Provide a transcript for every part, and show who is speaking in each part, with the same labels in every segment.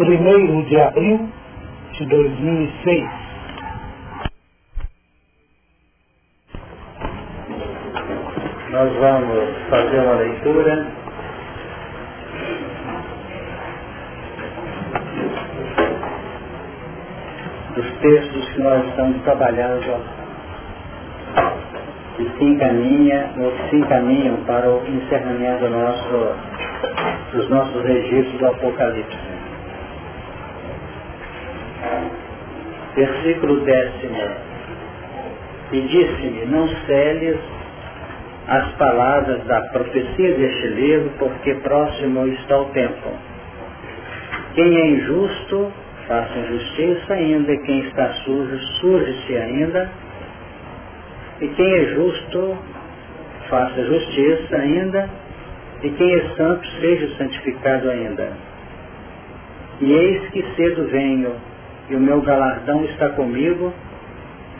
Speaker 1: 1 de abril de 2006.
Speaker 2: Nós vamos fazer uma leitura dos textos que nós estamos trabalhando que se encaminha, ou que se encaminham para o encerramento nosso, dos nossos registros do Apocalipse. Versículo décimo. E disse-me, não celes as palavras da profecia deste livro, porque próximo está o tempo. Quem é injusto, faça injustiça ainda, e quem está sujo, suje-se ainda, e quem é justo, faça justiça ainda, e quem é santo, seja santificado ainda. E eis que cedo venho, e o meu galardão está comigo,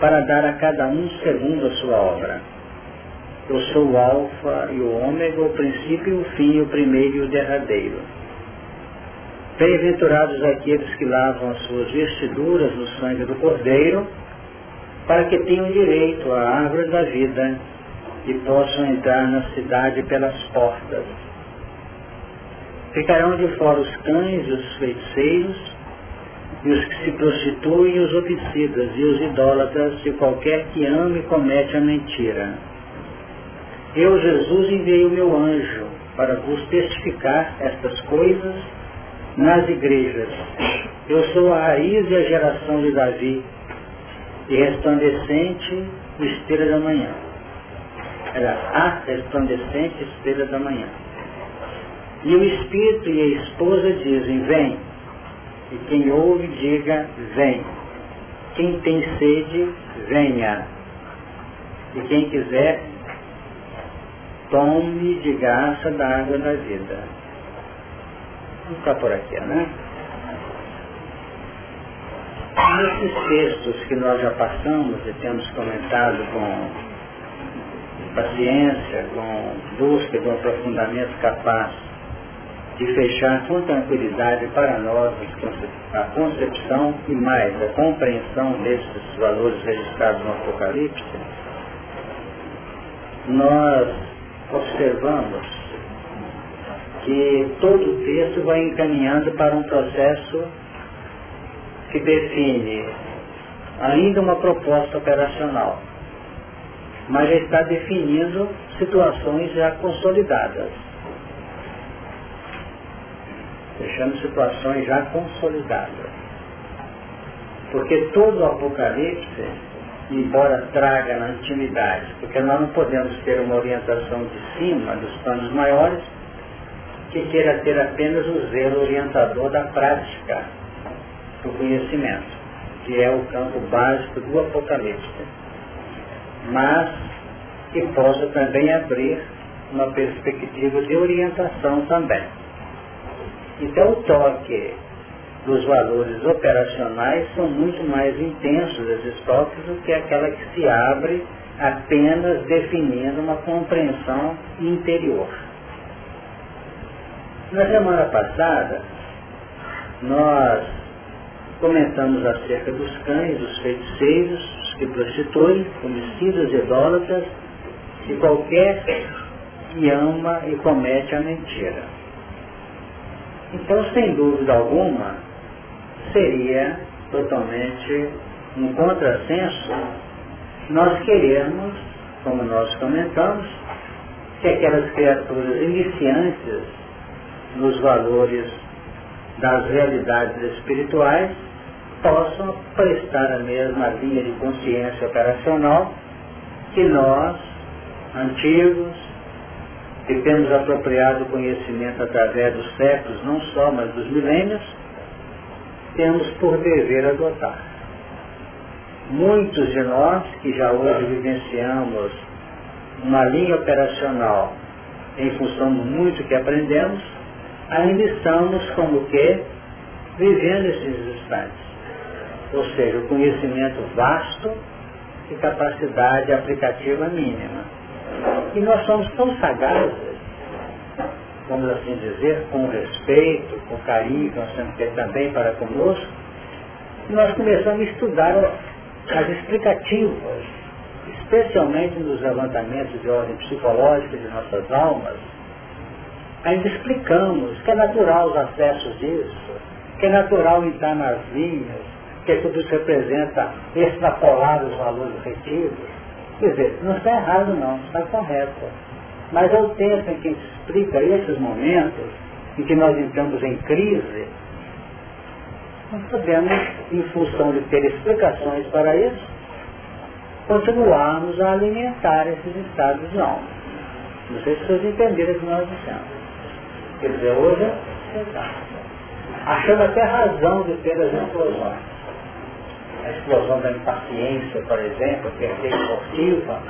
Speaker 2: para dar a cada um segundo a sua obra. Eu sou o alfa e o ômega, o princípio e o fim, o primeiro e o derradeiro. Bem-aventurados aqueles que lavam as suas vestiduras no sangue do Cordeiro, para que tenham direito à árvore da vida e possam entrar na cidade pelas portas. Ficarão de fora os cães e os feiticeiros, e os que se prostituem, os homicidas, e os idólatras, e qualquer que ame comete a mentira. Eu, Jesus, enviei o meu anjo para vos testificar estas coisas nas igrejas. Eu sou a raiz e a geração de Davi, e resplandecente estrela da manhã. Era a resplandecente estrela da manhã. E o Espírito e a esposa dizem, vem. E quem ouve, diga, vem. Quem tem sede, venha. E quem quiser, tome de graça da água da vida. Vamos ficar por aqui, né? Nesses textos que nós já passamos e temos comentado com paciência, com busca de um aprofundamento capaz de fechar com tranquilidade para nós a concepção e mais a compreensão desses valores registrados no Apocalipse, nós observamos que todo o texto vai encaminhando para um processo que define ainda uma proposta operacional, mas já está definindo situações já consolidadas. Deixando situações já consolidadas. Porque todo o Apocalipse, embora traga na intimidade, porque nós não podemos ter uma orientação de cima dos planos maiores, que queira ter apenas o zelo orientador da prática do conhecimento, que é o campo básico do Apocalipse, mas que possa também abrir uma perspectiva de orientação também. Então o toque dos valores operacionais são muito mais intensos esses toques do que aquela que se abre apenas definindo uma compreensão interior. Na semana passada, nós comentamos acerca dos cães, dos feiticeiros, os que prostituem, homicidas, idólatras e qualquer que ama e comete a mentira. Então, sem dúvida alguma, seria totalmente um contrassenso nós queremos, como nós comentamos, que aquelas criaturas iniciantes nos valores das realidades espirituais possam prestar a mesma linha de consciência operacional que nós, antigos, que temos apropriado o conhecimento através dos séculos, não só, mas dos milênios, temos por dever adotar. Muitos de nós que já hoje vivenciamos uma linha operacional em função do muito que aprendemos, ainda estamos como que vivendo esses instantes ou seja, o conhecimento vasto e capacidade aplicativa mínima. E nós somos tão sagazes vamos assim dizer, com respeito, com carinho que nós temos que ter também para conosco, nós começamos a estudar as explicativas, especialmente nos levantamentos de ordem psicológica de nossas almas, ainda explicamos que é natural os acessos disso, que é natural entrar nas linhas, que tudo isso representa extrapolar os valores retidos. Quer dizer, não está errado não, está correto. Mas ao tempo em que explica esses momentos em que nós entramos em crise, nós podemos, em função de ter explicações para isso, continuarmos a alimentar esses estados de alma. Não sei se vocês entenderam o que nós dissemos. Quer dizer, hoje, achando até razão de ter as explosões. A explosão da impaciência, por exemplo, que é esportiva,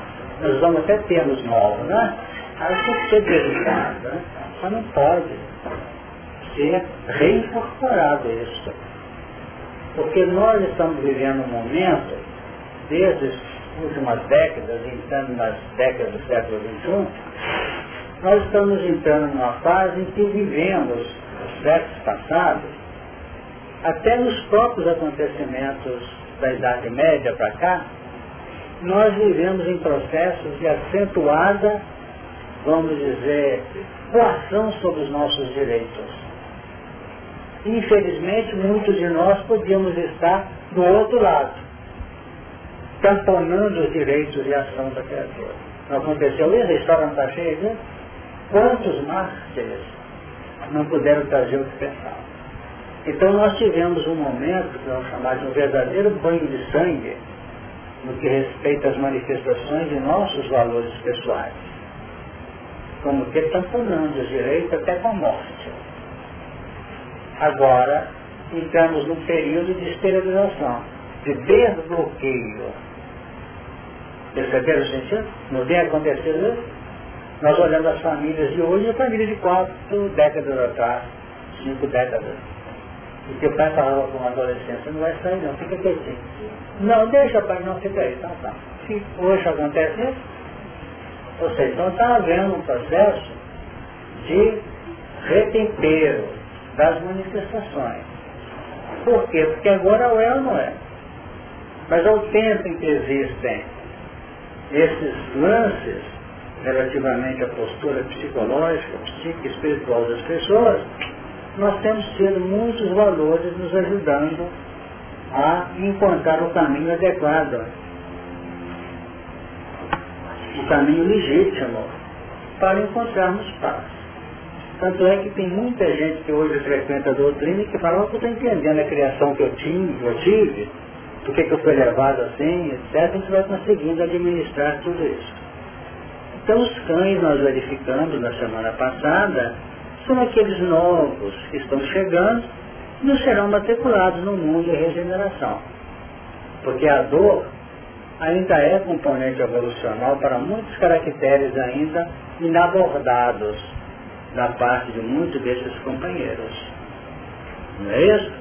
Speaker 2: nós usamos até termos novos, né? Aí tem que ser dedicado, né? Mas não pode ser reincorporado isso. Porque nós estamos vivendo um momento, desde as últimas décadas, entrando nas décadas do século XXI, nós estamos entrando numa fase em que vivemos os séculos passados, até nos próprios acontecimentos da Idade Média para cá, nós vivemos em processos de acentuada, vamos dizer, coação sobre os nossos direitos. Infelizmente, muitos de nós podíamos estar do outro lado, tamponando os direitos de ação da criatura. Não aconteceu isso? A história não está cheia disso? Quantos mártires não puderam trazer o que pensavam? Então nós tivemos um momento, que vamos chamar de um verdadeiro banho de sangue, no que respeita às manifestações de nossos valores pessoais. Como que tamponando os direitos até com a morte. Agora, entramos num período de esterilização, de desbloqueio. Perceberam o sentido? Não vem acontecendo isso? Nós olhamos as famílias de hoje, a família de quatro décadas atrás, cinco décadas. E que o pai falava com uma adolescência, não vai sair não, fica quietinho. Não, deixa pai, não, fica aí, então tá. Se hoje acontece isso, ou seja, então está havendo um processo de retempero das manifestações. Por quê? Porque agora é ou não é. Mas ao tempo em que existem esses lances relativamente à postura psicológica, psíquica e espiritual das pessoas, nós temos tido muitos valores nos ajudando a encontrar o caminho adequado, o caminho legítimo para encontrarmos paz. Tanto é que tem muita gente que hoje frequenta a doutrina e que fala, eu estou entendendo a criação que eu tive, que eu tive, por que eu fui levado assim, etc. A gente vai conseguindo administrar tudo isso. Então os cães nós verificamos na semana passada são aqueles novos que estão chegando não serão matriculados no mundo de regeneração. Porque a dor ainda é componente evolucional para muitos caracteres ainda inabordados da parte de muitos desses companheiros. Não é isso?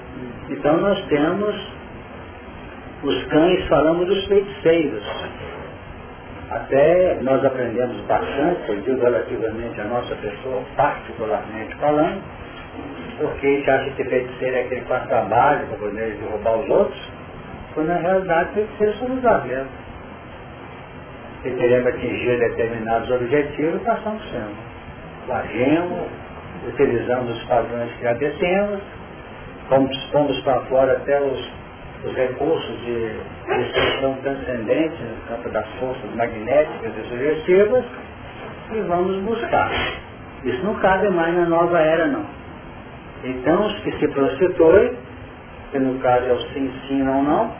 Speaker 2: Então nós temos os cães, falamos dos feiticeiros, até nós aprendemos bastante, eu digo relativamente a nossa pessoa, particularmente falando, porque a gente acha que feiticeiro é aquele que faz trabalho para poder derrubar os outros, quando na realidade feiticeiro somos nós mesmos. Se queremos atingir determinados objetivos, passamos sendo. Agimos, utilizamos os padrões que já descemos, pomos para fora até os os recursos de expressão transcendente no campo das forças magnéticas e sugestivas e vamos buscar. Isso não cabe mais na nova era, não. Então, os que se prostituem, que no caso é o sim, sim, não, não,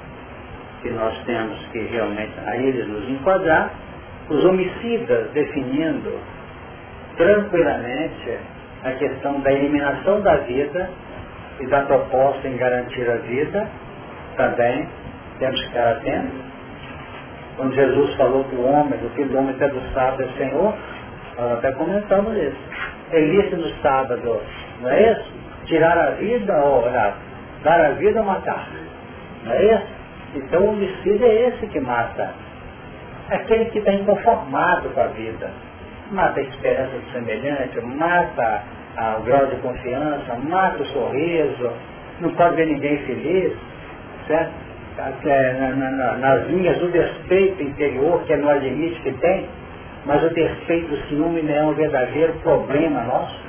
Speaker 2: que nós temos que realmente a eles nos enquadrar, os homicidas definindo tranquilamente a questão da eliminação da vida e da proposta em garantir a vida, também temos que estar atentos. Quando Jesus falou que o homem, o filho do homem é do sábado é Senhor, nós até comentamos isso. Elícia no sábado, não é isso? Tirar a vida ou dar a vida ou matar. Não é isso? Então o homicídio é esse que mata. É aquele que está inconformado com a vida. mata a esperança do semelhante, mata o grau de confiança, mata o sorriso, não pode ver ninguém feliz, certo? Na, na, nas linhas do despeito interior, que não admite que tem, mas o despeito do ciúme não é um verdadeiro problema nosso.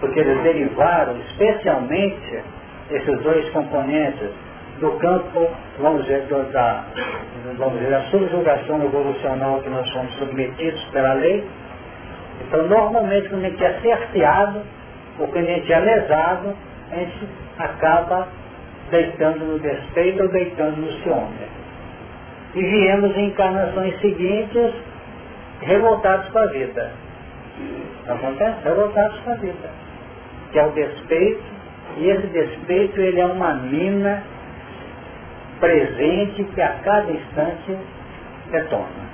Speaker 2: Porque eles derivaram especialmente esses dois componentes do campo, vamos dizer, da, vamos dizer, da subjugação evolucional que nós somos submetidos pela lei. Então, normalmente, quando a gente é cerceado, ou quando a gente é lesado, a gente acaba deitando no despeito ou deitando no ciúme. E viemos em encarnações seguintes revoltados com a vida. Não acontece? Revoltados com a vida. Que é o despeito, e esse despeito ele é uma mina presente que a cada instante detona.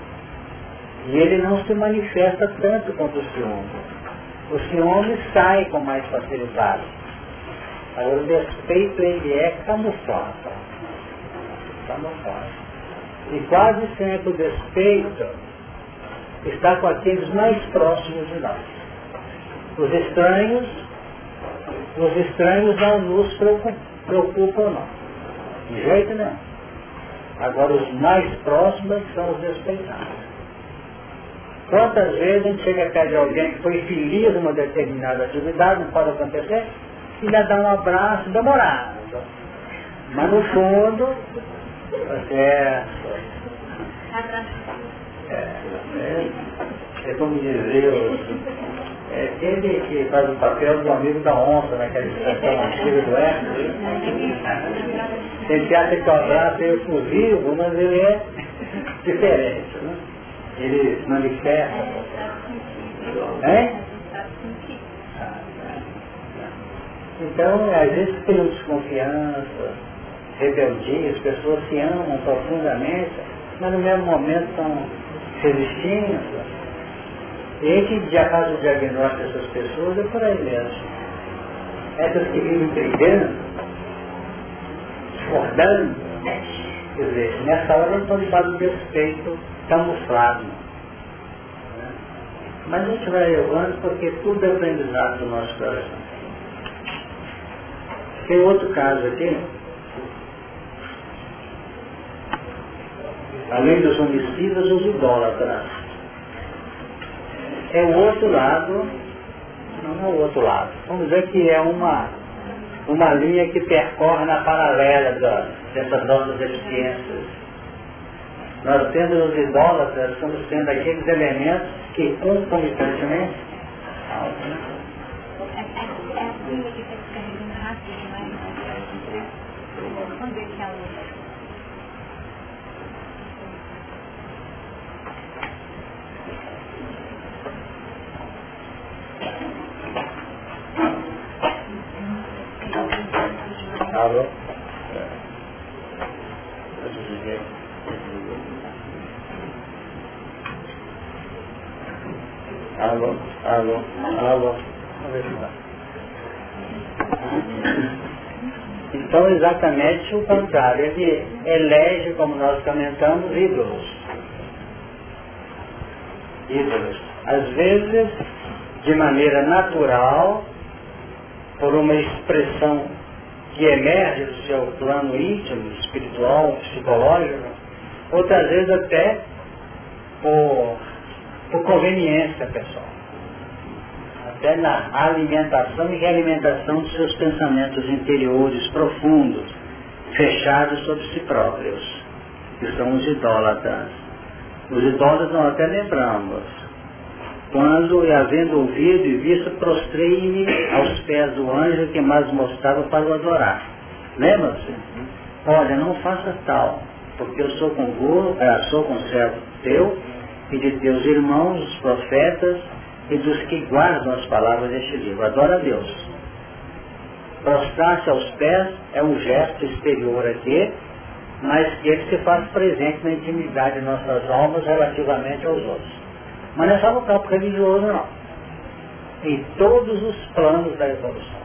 Speaker 2: E ele não se manifesta tanto quanto o ciúme. O ciúme sai com mais facilidade. Agora o despeito ele é camuflado. Camuflado. E quase sempre o despeito está com aqueles mais próximos de nós. Os estranhos, os estranhos não nos preocupam, não. De jeito nenhum. Agora os mais próximos são os despeitados. Quantas vezes a gente chega perto de alguém que foi feliz numa determinada atividade, não pode acontecer, lhe dá um abraço demorado. Mas no fundo, é, é, é, é como dizer, é aquele que faz o papel do amigo da onça, naquela né, expressão antiga do Hércules. Ele acha que o abraço é exclusivo, mas ele é diferente. Né? Ele se manifesta. Hein? Então, às vezes tem desconfiança, rebeldia, as pessoas se amam profundamente, mas no mesmo momento estão resistindo. E aí que já faz o diagnóstico dessas pessoas é por aí mesmo. Essas que vivem brigando, discordando, quer dizer, nessa hora não estão debaixo do respeito camuflado. Né? Mas a gente vai levando porque tudo é aprendizado do nosso coração. Tem outro caso aqui, além dos homicidas, os idólatras. É o outro lado, não é o outro lado. Vamos dizer que é uma, uma linha que percorre na paralela da, dessas nossas deficiências. Nós temos os idólatras, estamos tendo aqueles elementos que concomitantemente. Alô? Alô? Alô? Alô? Então, exatamente o contrário. Ele elege, como nós comentamos, ídolos. Ídolos. Às vezes, de maneira natural, por uma expressão que emerge do seu plano íntimo, espiritual, psicológico, outras vezes até por, por conveniência pessoal. Até na alimentação e realimentação dos seus pensamentos interiores profundos, fechados sobre si próprios, que são os idólatras. Os idólatras nós até lembramos, quando, e havendo ouvido e visto, prostrei-me aos pés do anjo que mais mostrava para o adorar. Lembra-se? Olha, não faça tal, porque eu sou com é, sou conservo teu e de teus irmãos, os profetas, e dos que guardam as palavras deste livro. Adora a Deus. Prostrar-se aos pés é um gesto exterior aqui, mas que ele se faz presente na intimidade de nossas almas relativamente aos outros. Mas não é só no campo religioso, não. Em todos os planos da evolução.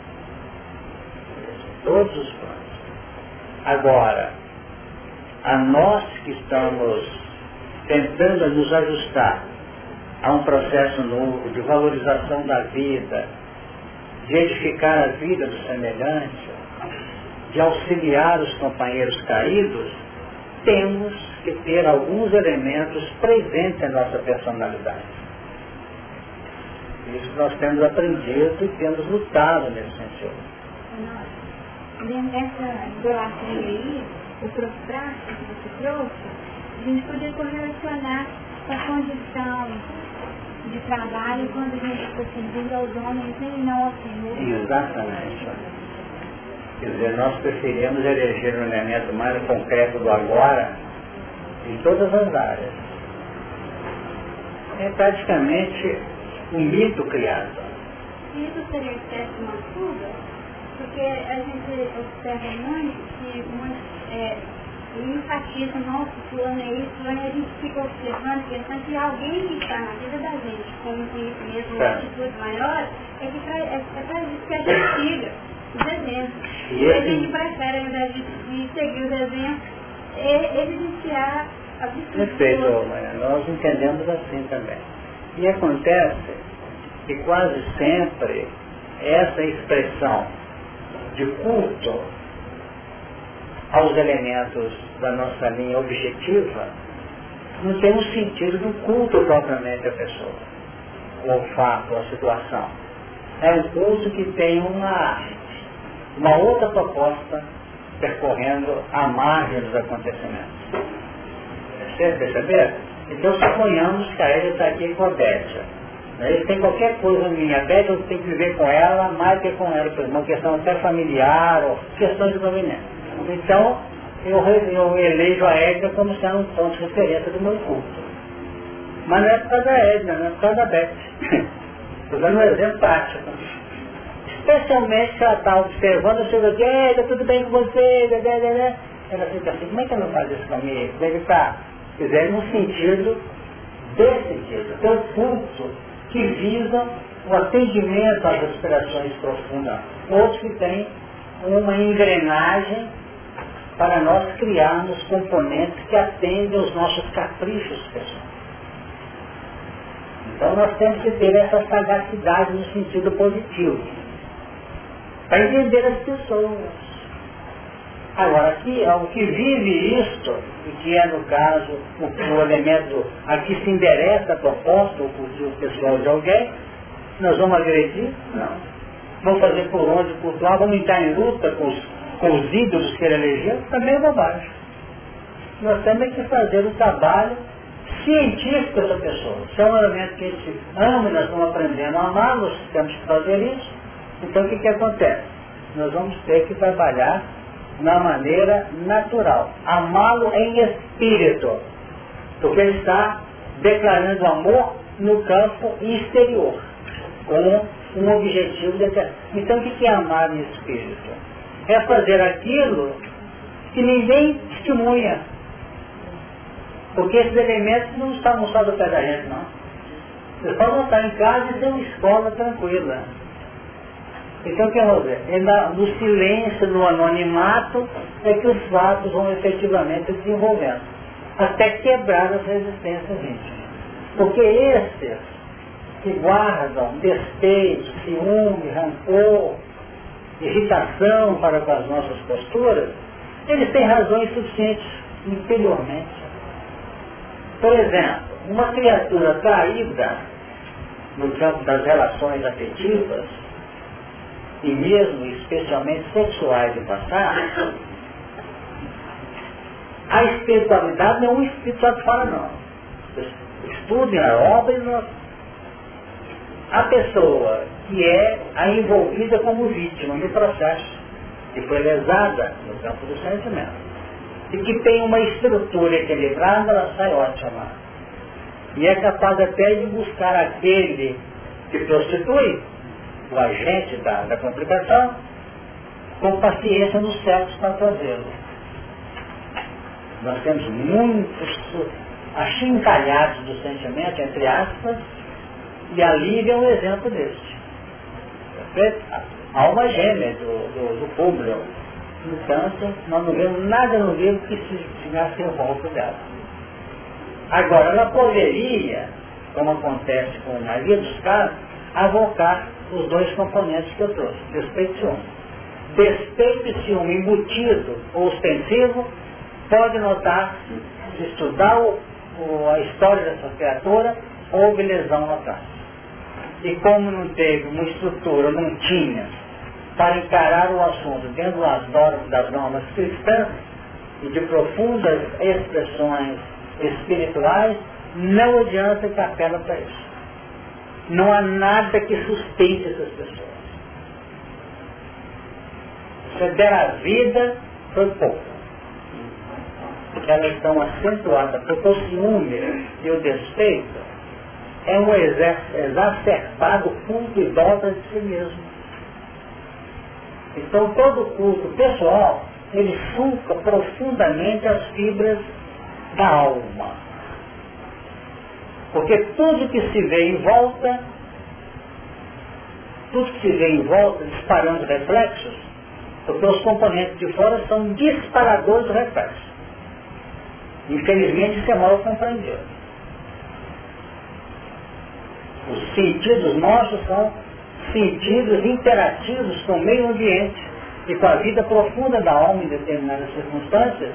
Speaker 2: Todos os planos. Agora, a nós que estamos tentando nos ajustar a um processo novo de valorização da vida, de edificar a vida do semelhante, de auxiliar os companheiros caídos, temos que ter alguns elementos presentes em nossa personalidade. Isso nós temos aprendido e temos lutado nesse sentido.
Speaker 3: Dentro dessa idolatria aí, o prostrato que você trouxe, a gente poderia correlacionar com a condição de trabalho quando a gente está servindo aos homens e não ao Senhor.
Speaker 2: Exatamente. Quer dizer, nós preferimos eleger um elemento mais concreto do agora em todas as áreas. É praticamente um mito criado.
Speaker 3: Isso seria certo uma fuga, porque a gente observa muito que muito, é, enfatiza, nossa, fulano é isso, fulano é a gente fica observando a questão que alguém que está na vida da gente com um conhecimento, uma atitude maior, é que traz, é, é pra isso que a gente siga os exemplos. E a gente prefere, ao invés de, de seguir os exemplos, é evidenciar a virtude.
Speaker 2: Perfeito, nós entendemos assim também. E acontece que quase sempre essa expressão de culto aos elementos da nossa linha objetiva não tem um sentido do culto propriamente à pessoa, ou fato, a situação. É um culto que tem uma, uma outra proposta percorrendo a margem dos acontecimentos. Você perceber? Então suponhamos que a Ela está aqui com a Bétia. Ele tem qualquer coisa minha, a eu tenho que viver com ela mais que com ela, por uma questão até familiar ou questão de conveniência. Então, eu, eu elejo a Edna como sendo um ponto de referência do meu culto. Mas não é por causa da Edna, não é por causa da Beth. Estou dando um exemplo prático. Especialmente se ela está observando, eu chego aqui, Edna, tudo bem com você, blá, blá, blá. ela fica assim, como é que ela não faz isso comigo? Deve estar, quiser, no sentido desse sentido, tem culto que visa o atendimento às aspirações profundas. Outros que têm uma engrenagem para nós criarmos componentes que atendem aos nossos caprichos pessoais. Então nós temos que ter essa sagacidade no sentido positivo, para entender as pessoas. Agora, aqui, o que vive isto, e que é no caso o, o elemento a que se endereça a proposta, o cultivo pessoal de alguém, nós vamos agredir? Não. Vamos fazer por onde, por lá, vamos entrar em luta com os com os ídolos que ele elegeu, também é bobagem. Nós temos que fazer o trabalho científico dessa pessoa. Se é um elemento que a gente ama, nós vamos aprendendo a amar, nós temos que fazer isso. Então o que, que acontece? Nós vamos ter que trabalhar na maneira natural. Amá-lo em espírito. Porque ele está declarando amor no campo exterior, com um objetivo determinado. Então o que é amar em espírito? é fazer aquilo que ninguém testemunha. Porque esses elementos não estavam só do pé da gente, não. Eles podem estar em casa e ter uma escola tranquila. Então, o que vamos ver? É no silêncio, no anonimato, é que os fatos vão efetivamente desenvolvendo. Até quebrar as resistências íntimas. Porque esses que guardam despeito, ciúme, rancor, irritação para com as nossas posturas, eles têm razões suficientes interiormente. Por exemplo, uma criatura traída no campo das relações afetivas, e mesmo especialmente sexuais de passar, a espiritualidade não é um espírito lá de fora não. Estudem a obra e nós a pessoa que é a envolvida como vítima no processo, que foi lesada no campo do sentimento, e que tem uma estrutura equilibrada, ela sai ótima. E é capaz até de buscar aquele que prostitui, o agente da, da complicação, com paciência no sexo para fazê-lo. Nós temos muitos achincalhados do sentimento, entre aspas, e a Lívia é um exemplo deste. A alma gêmea do, do, do público. Entanto, nós não vemos nada no livro que se chegasse o volta dela. Agora, ela poderia como acontece com a maioria dos casos, avocar os dois componentes que eu trouxe, despeito e ciúme. Despeito e ciúme embutido ou ostensivo, pode notar, se estudar o, o, a história dessa criatura, houve lesão no traço. E como não teve uma estrutura, não tinha, para encarar o assunto dentro das normas, das normas cristãs e de profundas expressões espirituais, não adianta que apela para isso. Não há nada que sustente essas pessoas. Se der a vida, foi pouco. Elas estão acentuadas, porque o ciúme e o despeito é um exacerbado culto idólatra de si mesmo. Então todo culto pessoal, ele suca profundamente as fibras da alma. Porque tudo que se vê em volta, tudo que se vê em volta disparando reflexos, porque os componentes de fora são disparadores de reflexos. Infelizmente isso é mal compreendido. Os sentidos nossos são sentidos interativos com o meio ambiente e com a vida profunda da alma em determinadas circunstâncias,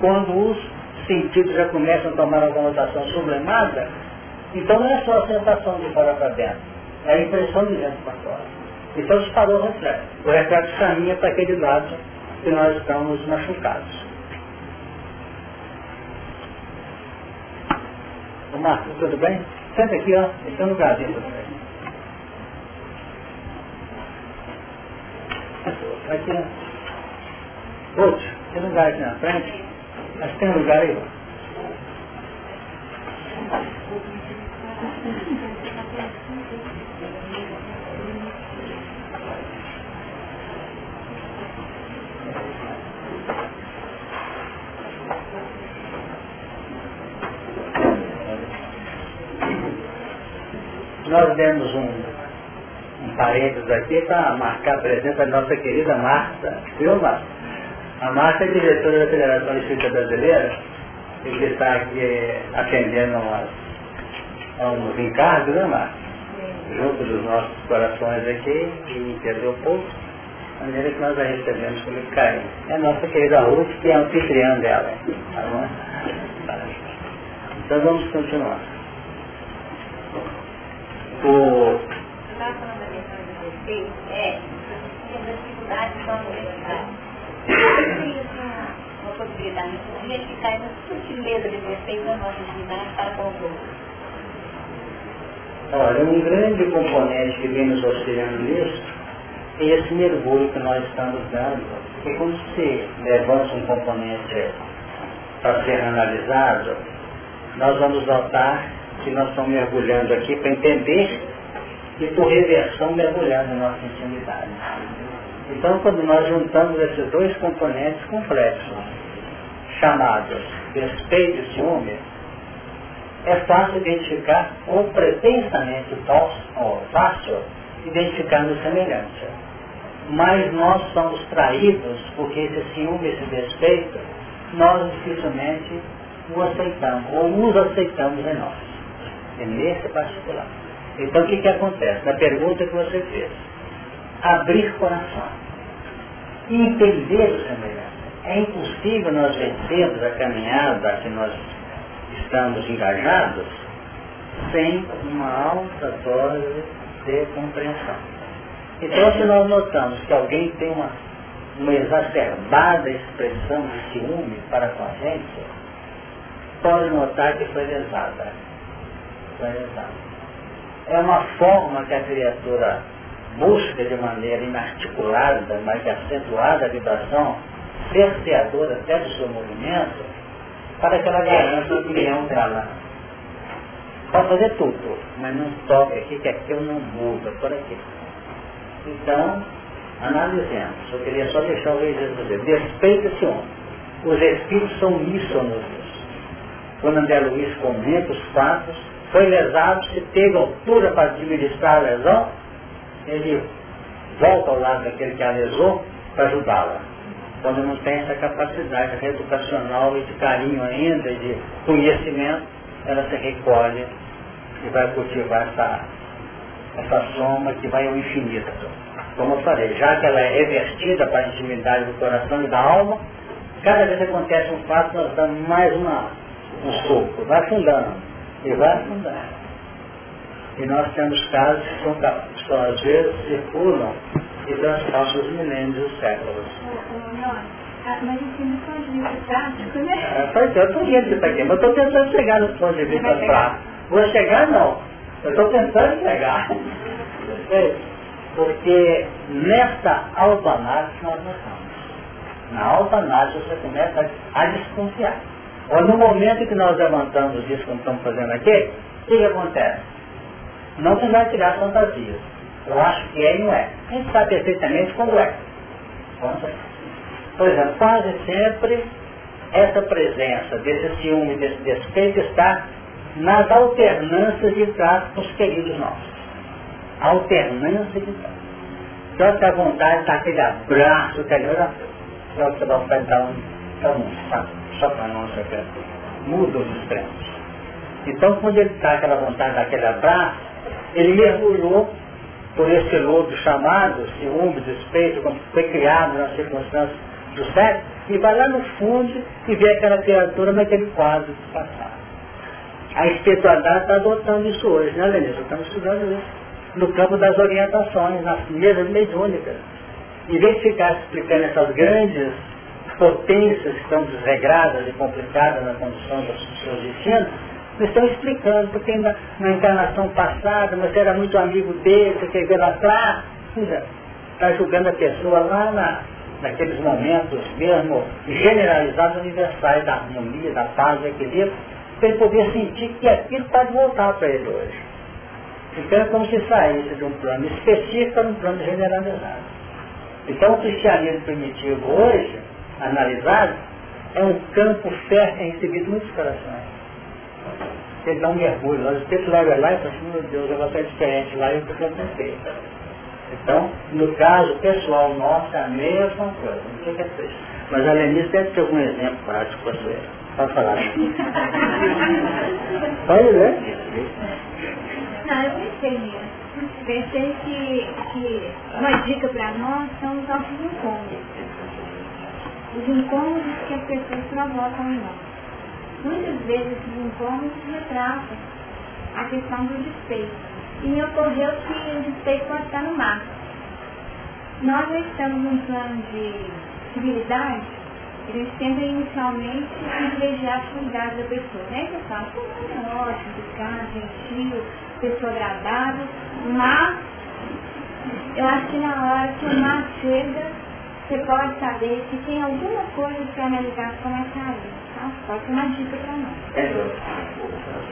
Speaker 2: quando os sentidos já começam a tomar uma conotação sublimada, então não é só a sensação de fora para dentro, é a impressão de dentro para fora. Então disparou o reflexo. O reflexo caminha para aquele lado que nós estamos machucados. O Marcos, tudo bem? Senta aqui, ó. Esse é um lugarzinho para. Aqui, ó. Outro, tem lugar aqui na frente. Mas tem um lugar aí, ó. Nós demos um, um parênteses aqui para marcar a presença da nossa querida Marta. Viu, Marta? A Marta é diretora da Federação Espírita Brasileira e que está aqui atendendo a uns encargos, né, Marta? Junto dos nossos corações aqui e entendeu pouco, de maneira que nós a recebemos com muito carinho. É a nossa querida Ruth, que é anfitriã dela. Tá bom? Então vamos continuar
Speaker 3: o... De a para.
Speaker 2: Olha, um grande componente que vem nos auxiliando nisso é esse mergulho que nós estamos dando. Porque quando se levanta um componente para ser analisado, nós vamos notar que nós estamos mergulhando aqui para entender e por reversão mergulhar na nossa intimidade. Então quando nós juntamos esses dois componentes complexos, chamados respeito e ciúme, é fácil identificar, ou pretensamente ou fácil, identificarmos semelhança. Mas nós somos traídos porque esse ciúme, esse despeito, nós dificilmente o aceitamos, ou os aceitamos em nós. É nesse particular. Então o que, que acontece? Na pergunta que você fez, abrir coração, entender o semelhante. É impossível nós vencermos a caminhada que nós estamos engajados sem uma alta dose de compreensão. Então se nós notamos que alguém tem uma, uma exacerbada expressão de ciúme para com a gente, pode notar que foi lesada é uma forma que a criatura busca de maneira inarticulada, mas acentuada a vibração, cerceadora até do seu movimento, para que ela garanta a opinião dela. Pode fazer tudo, mas não toque aqui, que aqui eu não mudo, por aqui. Então, analisemos. Eu queria só deixar o exemplo dizer, despeita esse homem. Os espíritos são uníssonos. Quando André Luiz comenta os fatos, foi lesado, se teve altura para administrar a lesão, ele volta ao lado daquele que a lesou para ajudá-la. Quando não tem essa capacidade educacional e de carinho ainda, e de conhecimento, ela se recolhe que vai cultivar essa, essa soma que vai ao infinito. Como eu falei, já que ela é revertida para a intimidade do coração e da alma, cada vez que acontece um fato, nós damos mais uma, um soco, vai afundando, e vai afundando. E nós temos casos que são às vezes circulam e transportam os milênios e os séculos.
Speaker 3: Ah, mas assim, do ponto de vista prático, né?
Speaker 2: É, eu estou indo isso aqui, mas estou tentando chegar no ponto de vista prático. Vou chegar não. Eu estou tentando chegar. Porque nessa autoanálise nós não estamos. Na autoanálise você começa a desconfiar. Ou no momento que nós levantamos isso como estamos fazendo aqui, o que, que acontece? Não se vai tirar fantasias. Eu acho que é e não é. A gente sabe perfeitamente quando é. Por exemplo, quase sempre essa presença desse ciúme, desse despeito está nas alternâncias de trato com os queridos nossos. Alternância de trato. Só que a vontade está aquele abraço, aquele oração. Só que você vai dar um, dar um saco, só para nós. Muda os extremos. Então, quando ele está aquela vontade daquele abraço, ele mergulhou por esse lodo chamado ciúme, despeito, como foi criado nas circunstâncias do século, e vai lá no fundo e vê aquela criatura naquele quadro passado. A espiritualidade está adotando isso hoje, né, Lenilson? Estamos estudando isso. No campo das orientações, nas mesas mediúnicas. Em vez de ficar explicando essas grandes potências que estão desregradas e complicadas na condução dos seus destinos, estão explicando, porque na, na encarnação passada você era muito amigo dele, você quer ver lá atrás, está julgando a pessoa lá na, naqueles momentos mesmo generalizados universais da harmonia, da paz, do equilíbrio, para ele poder sentir que aquilo pode voltar para ele hoje. Então é como se saísse de um plano específico para um plano generalizado. Então o cristianismo primitivo hoje, analisado, é um campo fértil em recebido muitos corações. Ele dá um mergulho lá, o texto leva lá e fala assim, meu Deus, ela está diferente lá e eu estou Então, no caso pessoal nosso, é a mesma coisa. O que é Mas a Lenice deve ter algum exemplo prático para você. Pode falar. Pode
Speaker 3: ver. Não, eu pensei nisso. Pensei que, que uma dica para nós são os nossos incômodos. Os incômodos que as pessoas provocam em nós. Muitas vezes esses incômodos retratam a questão do despeito. E me ocorreu que o despeito pode estar no mar. Nós estamos num plano de civilidade, eles tendem inicialmente a privilegiar a qualidade da pessoa. Né? Você fala, é ótimo, educado, gentil, pessoa agradável, mas eu acho que na hora que o mar chega, você pode saber que tem alguma coisa para analisar como é que é Tá? Ser uma dica para nós.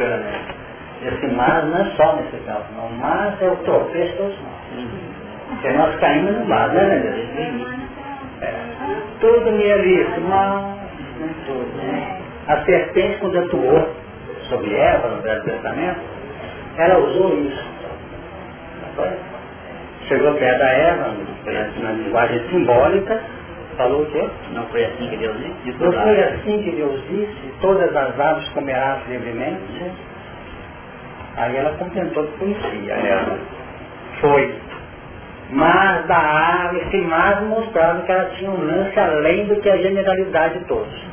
Speaker 2: É, esse mar não é só nesse caso, não. O mar é o tropeço dos nós. Porque nós caímos no mar, né, né? É. Tudo me é lícito, mas nem tudo. Né? A serpente, quando atuou sobre Eva no Velho Testamento, ela usou isso. Chegou perto da Eva, na linguagem simbólica, falou o quê?
Speaker 4: Não foi assim que Deus disse?
Speaker 2: Não foi assim que Deus disse, todas as aves comerás livremente. Aí ela contentou que conhecia ela. Foi. Mas da ave, esse mas mostrava que ela tinha um lance além do que a generalidade de todos.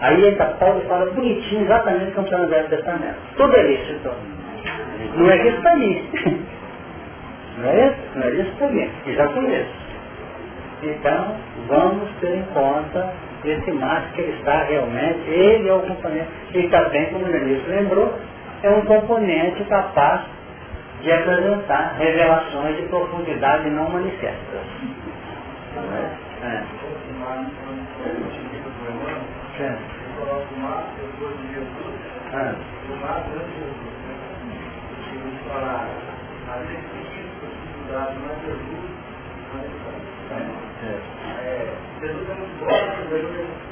Speaker 2: Aí ainda Paulo fala bonitinho exatamente como está no Velho Testamento. Tudo é lícito. Não é isso para mim. Não é isso? Não é isso para mim. E já conheço. Então, vamos ter em conta esse macho que ele está realmente, ele é o componente, e também, como o ministro lembrou, é um componente capaz de apresentar revelações de profundidade não manifestas. É. É. Jesus é muito bom, Jesus é muito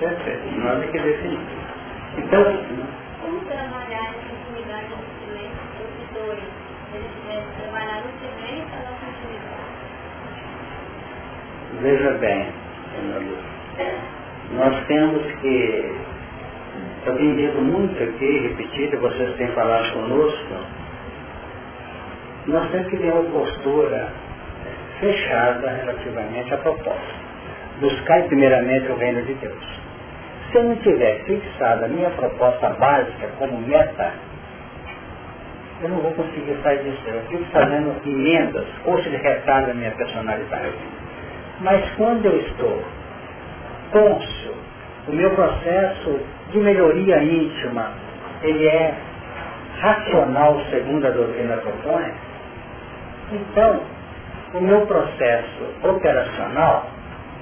Speaker 2: Perfeito, nós é que definir. Então,
Speaker 3: como trabalhar essa intimidade do silêncio dos dois? Trabalhar o silêncio ou a intimidade?
Speaker 2: Veja bem, Nós temos que, eu tenho dito muito aqui, repetido, vocês têm falado conosco, nós temos que ter uma postura fechada relativamente à proposta. Buscar primeiramente o reino de Deus. Se eu não tiver fixada a minha proposta básica como meta, eu não vou conseguir sair disso. Eu fico fazendo emendas, coxa de retalho da minha personalidade. Mas quando eu estou cônscio, o meu processo de melhoria íntima, ele é racional segundo a doutrina propõe, então o meu processo operacional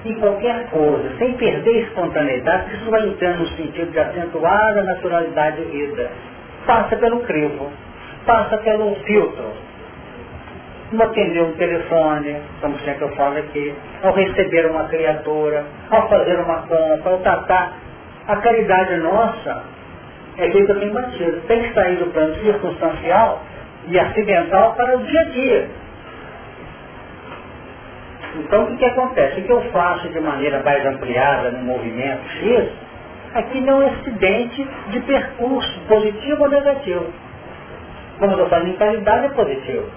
Speaker 2: em qualquer coisa, sem perder espontaneidade, isso vai entrando no sentido de acentuar a naturalidade de vida. Passa pelo crivo, passa pelo filtro. No atender um telefone, como sempre eu falo aqui, ao receber uma criatura, ao fazer uma compra, ao tratar. A caridade nossa é aquilo que batido. Tem que sair do plano circunstancial e acidental para o dia a dia então o que, que acontece? O que eu faço de maneira mais ampliada no movimento X, aqui não é um acidente de percurso, positivo ou negativo. Como eu em qualidade, é positivo.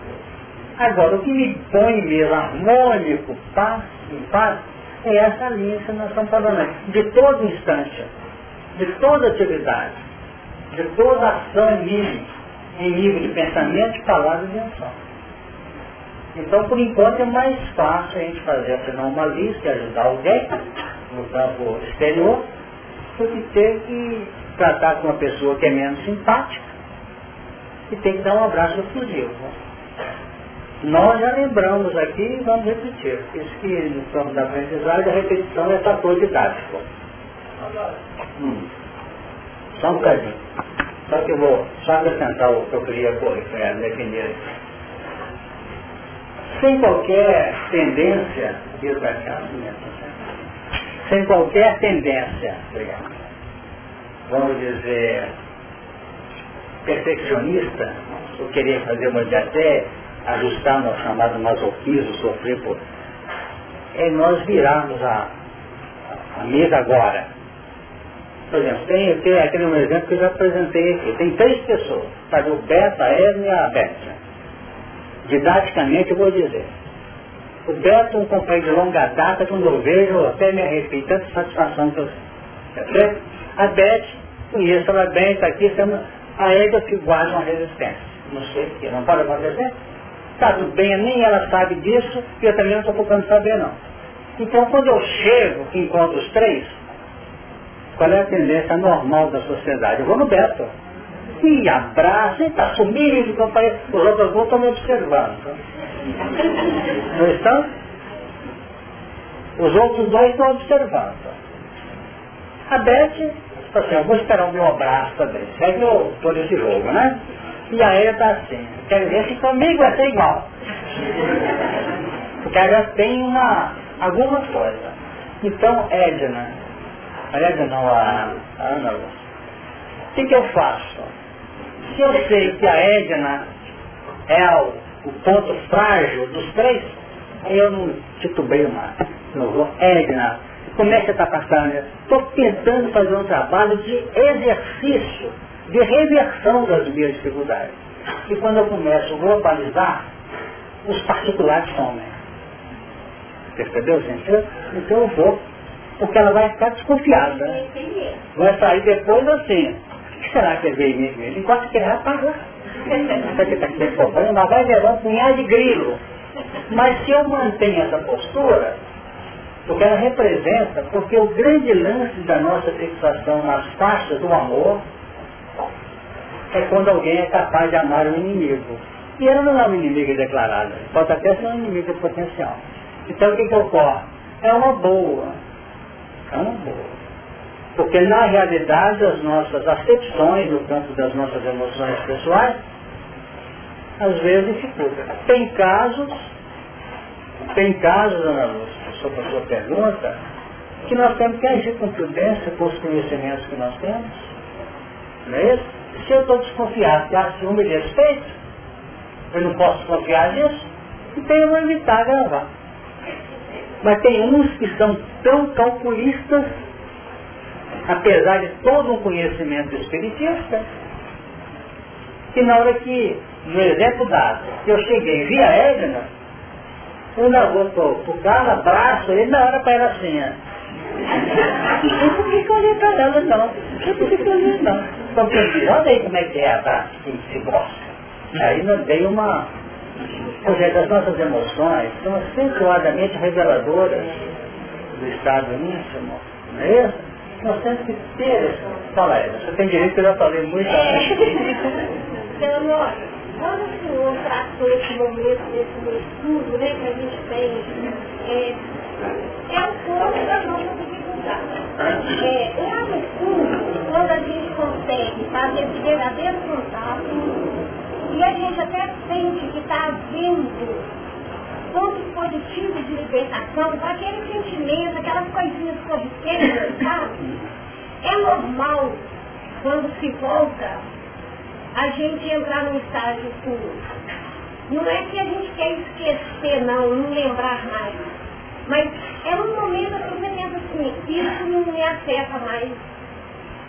Speaker 2: Agora, o que me põe mesmo harmônico, passo em passo, é essa linha que nós estamos falando De todo instante, de toda atividade, de toda ação mínima, em nível de pensamento, palavra e ação. Então, por enquanto, é mais fácil a gente fazer afinal uma lista e ajudar alguém no campo exterior do que ter que tratar com uma pessoa que é menos simpática e tem que dar um abraço exclusivo. Nós já lembramos aqui e vamos repetir. Isso que no campo da aprendizagem a repetição é fator didático. Hum. Só um bocadinho. Só que eu vou só acrescentar o que eu queria é, definir sem qualquer tendência, sem qualquer tendência, vamos dizer, perfeccionista, ou querer fazer uma até ajustar no chamado masoquismo, sofrer por. É nós virarmos a, a mesa agora. Por exemplo, tem, tem aquele um exemplo que eu já apresentei aqui. Tem três pessoas. Tá, o Beto, a Edna e a Beth didaticamente eu vou dizer. O Beto, um companheiro de longa data, quando eu vejo, até me arrepio, tanta satisfação que eu tenho. A Beth, conheço ela bem, está aqui, a Eda que guarda uma resistência. Não sei o que, não pode acontecer? Está tudo bem, nem ela sabe disso, e eu também não estou procurando saber não. Então quando eu chego, que encontro os três, qual é a tendência normal da sociedade? Eu vou no Beto e abraça, e está sumindo, companheiro. Os outros vão estão me observando. Não estão? Os outros dois estão observando. A Beth, assim, eu vou esperar o meu abraço também. Segue o, esse jogo, né? E aí está assim, quero ver se comigo vai ser igual. Porque ela tem uma, alguma coisa. Então, Edna, a Edna não, a, Ana, o que, que eu faço? Se eu sei que a Edna é o, o ponto frágil dos três, eu não titubeio mais. Eu vou, Edna, como é que você está passando? Estou tentando fazer um trabalho de exercício, de reversão das minhas dificuldades. E quando eu começo a globalizar, os particulares somem. Percebeu, gente? Então eu vou. Porque ela vai ficar desconfiada. Vai sair depois assim. O que será que é veio Ele gosta que ele apaga. Sabe que está aqui problema? Vai levar um punhado de grilo. Mas se eu mantenho essa postura, porque ela representa, porque o grande lance da nossa fixação nas faixas do amor é quando alguém é capaz de amar um inimigo. E ela não é uma inimiga declarada, pode até ser uma inimiga potencial. Então o que, que ocorre? É uma boa. É uma boa. Porque na realidade as nossas acepções no campo das nossas emoções pessoais, às vezes dificultam. Tem casos, tem casos, Ana Lúcia, sobre a sua pergunta, que nós temos que agir com prudência com os conhecimentos que nós temos. Não é isso? Se eu estou desconfiado que há ciúme e respeito, eu não posso confiar nisso, então eu vou evitar gravar. Mas tem uns que são tão calculistas apesar de todo um conhecimento espiritista, que na hora que, no exemplo dado, eu cheguei via Edna, eu não vou pro, pro carro, abraço ele, na hora para ela assim, ó. Não eu olhei para ela, não. Não por que eu olhei, não. Então, olha aí como é que é abraço, que se gosta. Aí não veio uma... Ou as nossas emoções são acentuadamente reveladoras do estado íntimo, não é isso? Nós temos que ter isso. Fala aí, você tem direito que eu já falei muito.
Speaker 3: Amor, quando o senhor tratou esse momento, desse estudo né, que a gente tem, é, é um pouco da nossa dificuldade. É, lá fundo, quando a gente consegue fazer esse verdadeiro contato, e a gente até sente que está havendo pontos positivos de libertação, com aquele sentimento, aquelas coisinhas corriqueiras, sabe? É normal, quando se volta, a gente entrar num estágio puro. Não é que a gente quer esquecer, não, não lembrar mais. Mas é um momento que você pensa assim, isso não me afeta mais.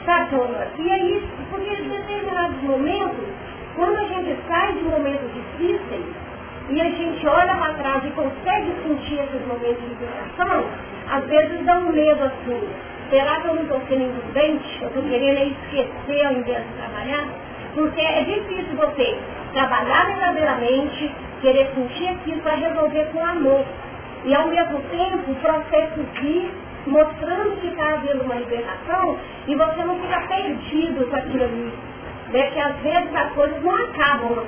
Speaker 3: Sabe, dona? E isso, porque em determinados momentos, quando a gente sai de momentos difíceis, e a gente olha para trás e consegue sentir esses momentos de liberação, às vezes dá um medo assim. Será que eu não estou sendo imprudente? Eu estou querendo esquecer ao invés de trabalhar? Porque é difícil você trabalhar verdadeiramente, querer sentir aquilo para resolver com amor. E ao mesmo tempo o processo vir mostrando que está havendo uma libertação e você não fica perdido com aquilo ali. Né? Que às vezes as coisas não acabam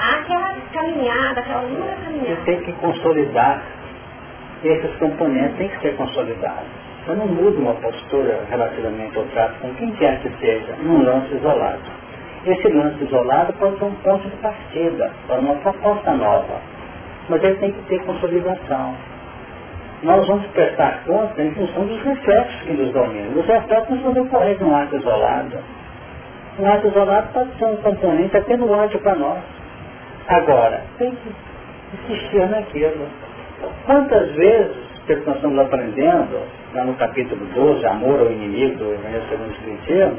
Speaker 3: Há aquela caminhada, aquela longa caminhada.
Speaker 2: Você tem que consolidar esses componentes, tem que ser consolidados. Você não muda uma postura relativamente ao trato com quem quer que seja, num lance isolado. Esse lance isolado pode ser um ponto de partida para uma proposta nova, mas ele tem que ter consolidação. Nós vamos prestar conta em função dos reflexos que nos dominam. Os reflexos não decorrer de um ato isolado. Um ato isolado pode ser um componente atenuante para nós. Agora, tem que insistir naquilo. Quantas vezes que nós estamos aprendendo, lá no capítulo 12, Amor ao Inimigo do Evangelho segundo o Espiritismo,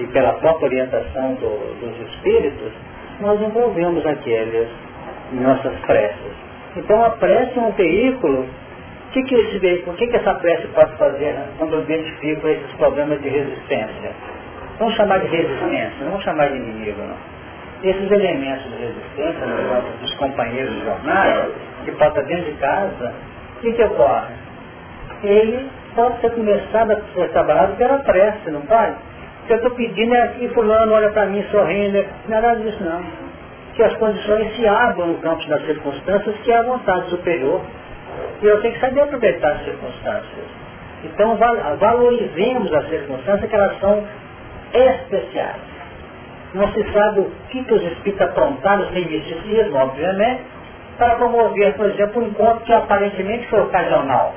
Speaker 2: e pela própria orientação do, dos Espíritos, nós envolvemos aqueles em nossas preces. Então a prece é um veículo. O que, que esse o que, que essa prece pode fazer né, quando eu identifico esses problemas de resistência? Vamos chamar de resistência, não vamos chamar de inimigo, não esses elementos de resistência dos companheiros de jornada, que passa dentro de casa, o que, que ocorre? Ele pode ser começado a ser trabalhado pela prece, não pode? O que eu estou pedindo é que fulano olha para mim sorrindo, não é nada disso não. Que as condições se abram no campo das circunstâncias, que é a vontade superior. E eu tenho que saber aproveitar as circunstâncias. Então valorizemos as circunstâncias que elas são especiais. Não se sabe o que, que os espíritos aprontaram sem misticismo, obviamente, para promover, por exemplo, um encontro que aparentemente foi ocasional.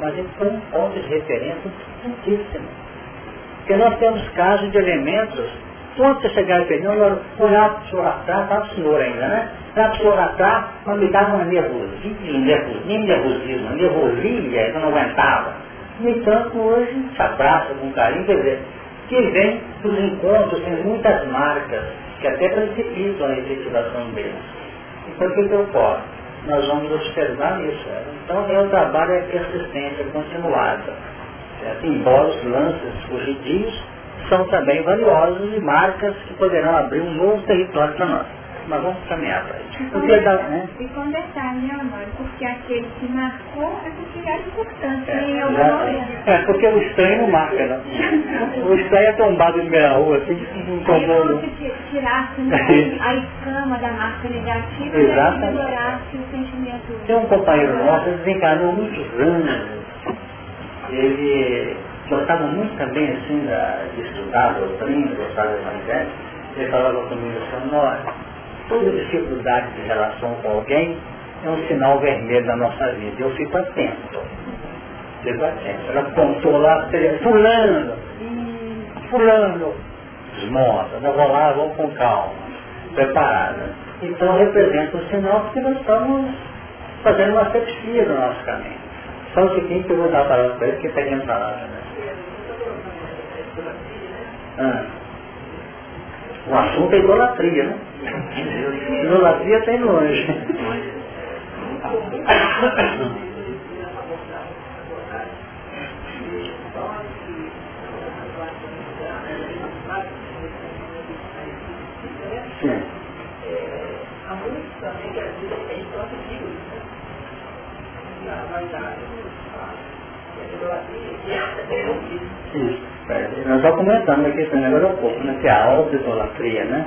Speaker 2: Mas ele foi um ponto de referência importantíssimo. Porque nós temos casos de elementos, quando você chegar e dizer, não, eu olhar para o senhor atrás, estava o senhor ainda, né? Olhar para o senhor atrás, mas me dava uma nervosismo, nem nervosismo, nervosia, eu não aguentava. No entanto, hoje se abraça com carinho, quer dizer, que vem dos encontros, tem muitas marcas que até precipitam a efetivação deles. Então o que, que ocorre? Nós vamos observar isso. Então é o trabalho é persistência continuada. Certo? Embora os lances fugidios são também valiosos e marcas que poderão abrir um novo território para nós mas vamos caminhar para isso.
Speaker 3: E, dar, né? e detalhe, né, Amor? Porque aquele que marcou é porque era importante, é, em algum momento.
Speaker 2: É, porque o estranho não marca, né? O estranho é tombado no meio da rua, assim, não
Speaker 3: tombou. Se tirasse né, a escama da marca negativa, e melhorasse o sentimento.
Speaker 2: Tem um companheiro nosso, ele desencarnou muitos anos. Ele gostava muito também, assim, de estudar doutrina, gostava do evangelho. Ele falava comigo assim, olha, Toda dificuldade de relação com alguém é um sinal vermelho na nossa vida. Eu fico atento. Fico atento. Ela apontou lá, fulano, fulano, desmonta, nós vamos lá, vamos com calma, preparada. Então representa um sinal porque nós estamos fazendo uma sepsia no nosso caminho. Só o seguinte, eu vou dar a palavra para ele, que está indo palavra. Né? Ah. O assunto é idolatria, né? Idolatria tem longe. Sim. A música é que a vida é incompetível. A vaidade, a idolatria, Isso. Nós só comentamos aqui também agora há pouco, né? Que é a auto-idolatria, né?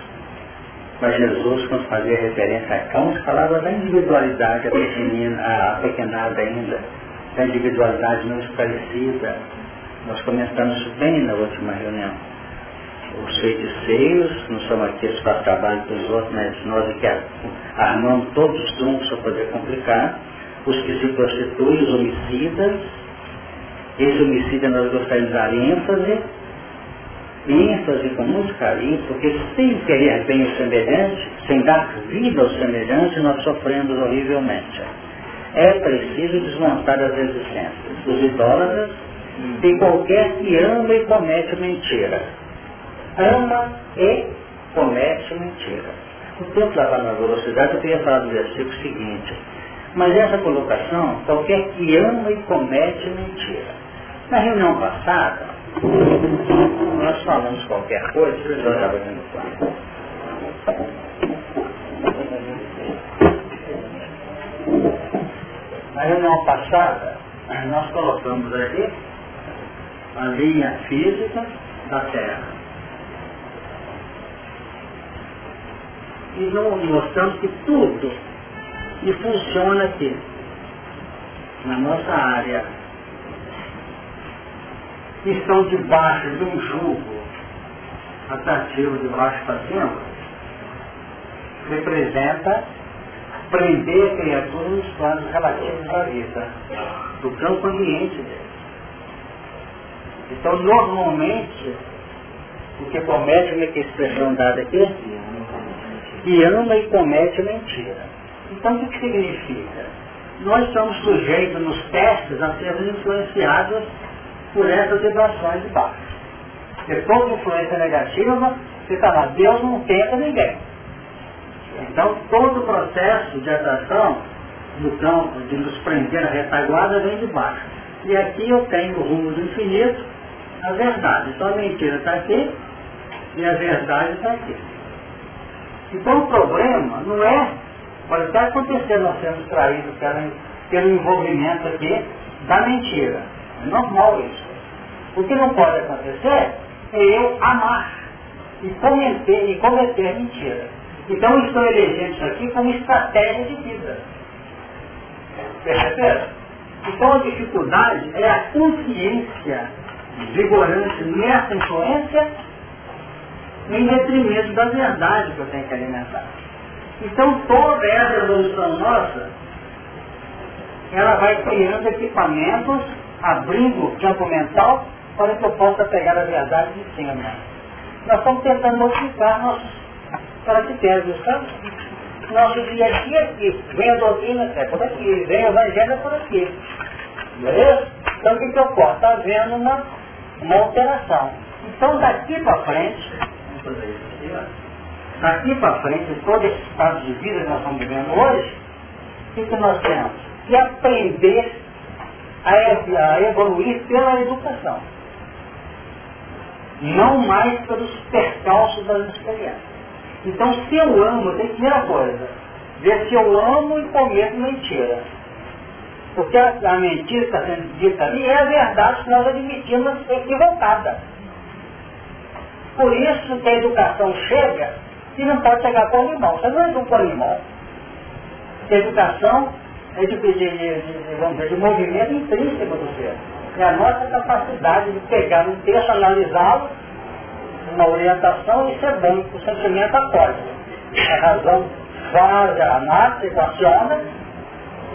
Speaker 2: Mas Jesus, quando fazia referência a cães, falava da individualidade pequenina, a pequenada ainda, da individualidade não esclarecida. Nós comentamos isso bem na última reunião. Os feiticeiros não são aqueles que fazem trabalho para os outros, mas nós é que armamos todos os truncos para poder complicar. Os que se prostituem, os homicidas, esse homicida nós gostaríamos de dar ênfase, ênfase com muito carinho, porque sem querer bem o semelhante, sem dar vida ao semelhante, nós sofremos horrivelmente. É preciso desmontar as resistências. Os idólatras e qualquer que ama e comete mentira. Ama e comete mentira. O tempo lá na velocidade, eu queria falar do versículo seguinte. Mas essa colocação, qualquer que ama e comete mentira. Na reunião passada, nós falamos qualquer coisa, que eu estava vendo quase. Na reunião passada, nós colocamos aqui a linha física da Terra. E nós mostramos que tudo que funciona aqui, na nossa área que estão debaixo de um jugo atrativo de baixo para cima, representa prender a criatura nos planos relativos à vida, do campo ambiente dele. Então, normalmente, o que comete, como é que a expressão dada aqui? Que ama e comete mentira. Então, o que significa? Nós estamos sujeitos nos testes a sermos influenciados por essas vibrações de baixo. Porque toda influência negativa, você está lá, Deus não tenta ninguém. Então todo o processo de atração no campo, de nos prender na retaguarda, vem de baixo. E aqui eu tenho o rumo do infinito, a verdade. Então a mentira está aqui e a verdade está aqui. Então o problema não é, pode estar acontecendo nós sermos traídos pelo envolvimento aqui da mentira. É normal isso. O que não pode acontecer é eu amar e cometer, e cometer mentira. Então estou elegendo isso aqui como estratégia de vida. Perceberam? Então a dificuldade é a consciência vigorante nessa influência em detrimento da verdade que eu tenho que alimentar. Então toda essa evolução nossa, ela vai criando equipamentos abrindo o campo mental para que eu possa pegar a verdade de cima. Nós estamos tentando modificar nossos caracteres, sabe? Nosso dia a dia aqui, vem a doutrina, é por aqui, vem o evangelho, é por aqui. Beleza? Então o que, que ocorre? Está havendo uma, uma alteração. Então daqui para frente. Daqui para frente, todo esse estado de vida que nós estamos vivendo hoje, o que, que nós temos? Que aprender a, evoluir pela educação. Não mais pelos percalços das experiências. Então, se eu amo, tem primeira coisa, ver se eu amo e cometo mentira. Porque a, a mentira que está sendo dita ali é a verdade que nós admitimos equivocada. Por isso que a educação chega e não pode chegar com o limão. Você não educa o limão. A educação é de, de, de, vamos dizer, de movimento intrínseco do ser. É a nossa capacidade de pegar um texto, analisá-lo, uma orientação, isso é bom, o sentimento acolhe. A razão faz, análise, equaciona,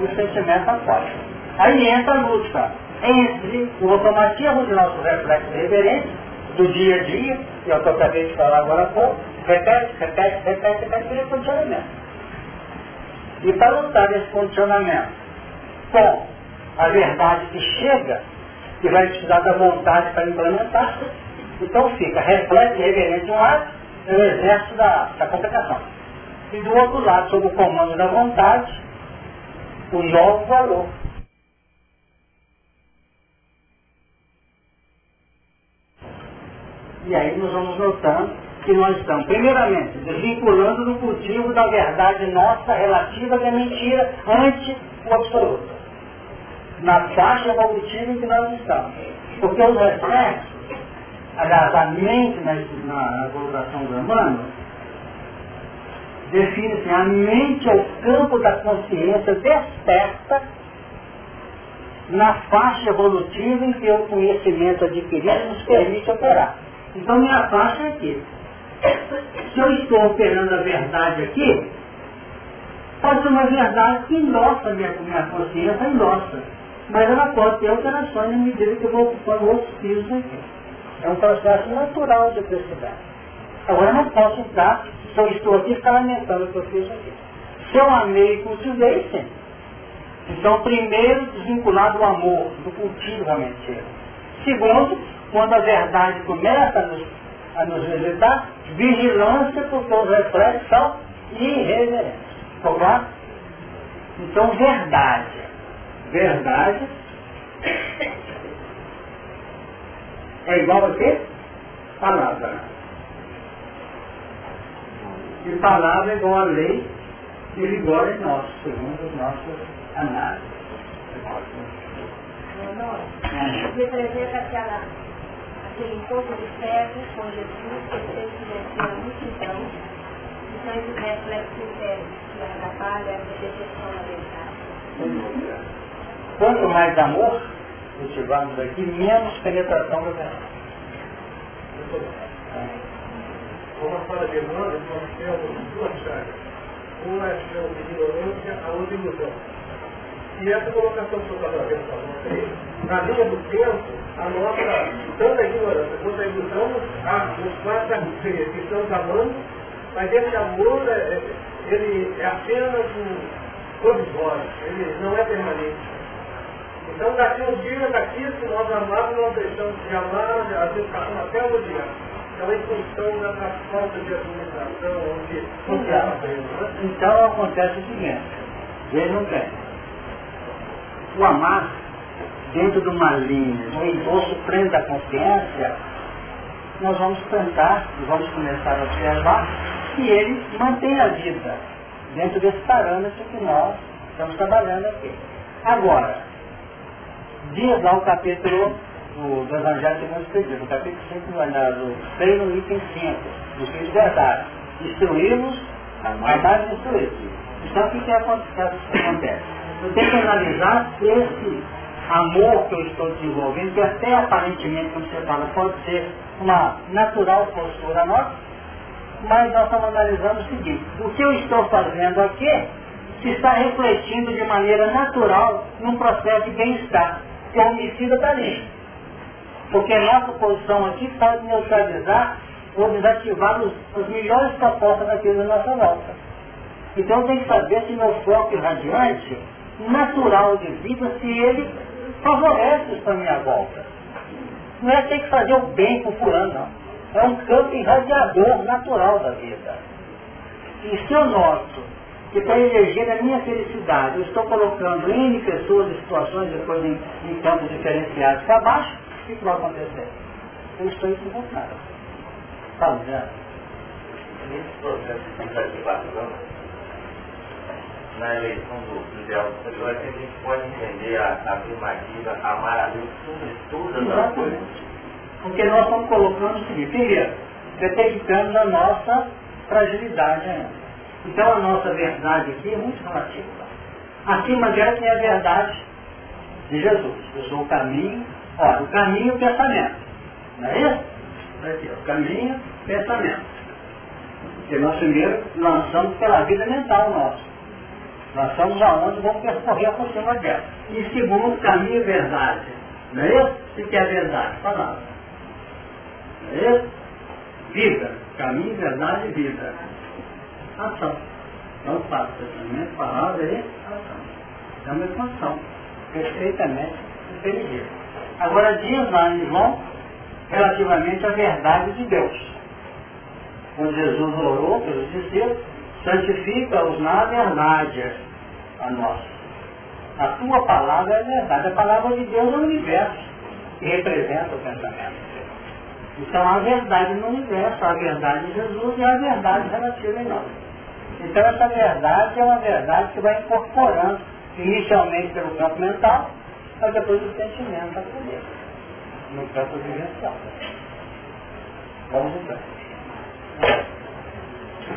Speaker 2: e o sentimento acolhe. Aí entra a luta entre o automatismo de nosso reflexo reverente, do dia a dia, é que eu acabei de falar agora há pouco, repete, repete, repete, repete, repete, condicionamento. E para lutar esse condicionamento com a verdade que chega, que vai precisar da vontade para implementar, então fica reflexo reverente de um lado, é o exército da, da complicação. E do outro lado, sob o comando da vontade, o novo valor. E aí nós vamos notando que nós estamos, primeiramente, desvinculando no cultivo da verdade nossa relativa da mentira ante o absoluto. Na faixa evolutiva em que nós estamos. Porque os reflexos, aliás, a mente na, na, na evolução do humano, define-se a mente é o campo da consciência desperta na faixa evolutiva em que o conhecimento adquirido nos permite operar. Então minha faixa é aqui. Se eu estou operando a verdade aqui, pode ser uma verdade que endossa minha, minha consciência, endossa. Mas ela pode ter alterações na medida que eu vou ocupando outros pisos aqui. É um processo natural de perceber. Agora eu não posso entrar, se eu estou aqui, ficar lamentando o que eu fiz aqui. Se eu amei e cultivei, sim. Então, primeiro, desvincular do amor, do cultivo da mentira. Segundo, quando a verdade começa a nos, a nos visitar, vigilância, porque os reflexos são irreverentes. Então, verdade. Verdade é igual a quê? Palavra. E palavra é igual a lei e vigor em nós, segundo os nossos análises.
Speaker 3: Representa aquela aquele encontro de ferro com Jesus, que fez que a multidão, então esse reflexo interno que atrapalha a percepção da verdade.
Speaker 2: Quanto mais amor cultivamos aqui, menos penetração da verdade.
Speaker 1: Como fala de Emmanuel, nós temos duas chagas. Uma é chama de ignorância, a outra ilusão. E essa colocação que eu estou fazendo para vocês, na linha do tempo, a nossa, tanto ignorância quanto a ilusão, nos faz dizer que estamos amando, mas esse amor, é, ele é apenas um provisório, ele não é permanente. Então daqui uns dias, daqui, se nós amarmos, nós deixamos de amar, às vezes passamos até o dia. Então em função da falta de administração, onde
Speaker 2: então, então acontece o seguinte, vejam bem o amar dentro de uma linha, um endosso pleno da consciência, nós vamos tentar e vamos começar a observar que ele mantém a vida dentro desse parâmetro que nós estamos trabalhando aqui. Agora, diz lá o capítulo do, do Evangelho segundo o Espírito, no capítulo 5, do 6, no item 5, do Filho de Verdade. Instruímos, amar e instruir. Então o que, que acontece? Tenho que analisar esse amor que eu estou desenvolvendo, que até aparentemente, como você fala, pode ser uma natural postura nossa, mas nós estamos analisando o seguinte, o que eu estou fazendo aqui se está refletindo de maneira natural num processo de bem-estar, que é o homicida está ali. Porque nossa posição aqui pode neutralizar ou desativar os, os melhores propostas daquilo da nossa volta. Então tenho que saber se meu foco irradiante natural de vida se ele favorece isso à minha volta. Não é ter que fazer o bem com fulano, não. É um campo irradiador natural da vida. E se eu noto que para eleger a minha felicidade eu estou colocando N pessoas e situações depois em, em campos diferenciados para baixo, o que vai acontecer? Eu estou equivocado. Está vendo?
Speaker 4: Nesse processo de centralização, na eleição do ideal superior, é que a gente pode entender a, a afirmativa amar a Deus sobre todas as coisas.
Speaker 2: Porque nós estamos colocando o seguinte, primeiro, detectando a nossa fragilidade ainda. Então a nossa verdade aqui é muito relativa. Acima dela tem a verdade de Jesus. Eu sou o caminho, olha, o caminho e o pensamento. Não é isso? aqui, o caminho, pensamento. E nós primeiro lançamos pela vida mental nossa. Nós somos aonde vamos percorrer por cima dela. E segundo, caminho e verdade. Não é isso? O que é verdade? Palavra. Não é isso? Vida. Caminho, verdade e vida. Ação. Não faço pensamento, palavra e ação. É uma equação. Perfeitamente inteligível. Agora diz lá em João, relativamente à verdade de Deus. Quando Jesus orou pelos discípulos, santifica-os na verdade a nós. A tua palavra é verdade. A palavra de Deus é o universo, que representa o pensamento. Então há verdade no universo, há verdade em Jesus e há verdade relativa em nós. Então essa verdade é uma verdade que vai incorporando, inicialmente pelo campo mental, mas depois o sentimento a poder, no campo vivencial. Vamos então.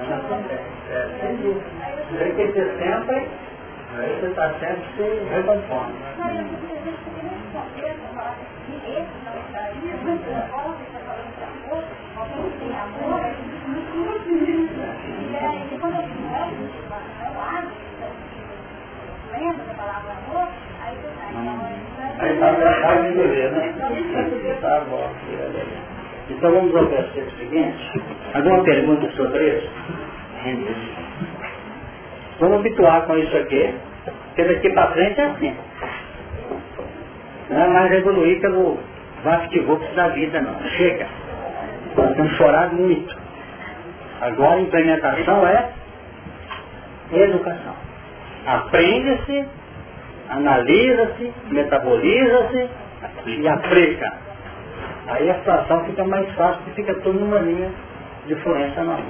Speaker 2: Fala, Adriano. Tem que ser sempre, aí você está sempre se recompondo. Aí está vai engolir, né? Tá bom. Então vamos ao versículo seguinte. Alguma pergunta sobre isso? Vamos habituar com isso aqui, porque daqui para frente é assim. Não é mais evoluir pelo vapt da vida, não. Chega. Nós temos chorado muito. Agora a implementação é educação. Aprende-se, analisa-se, metaboliza-se e aplica. Aí a situação fica mais fácil, porque fica tudo numa linha de fluência normal.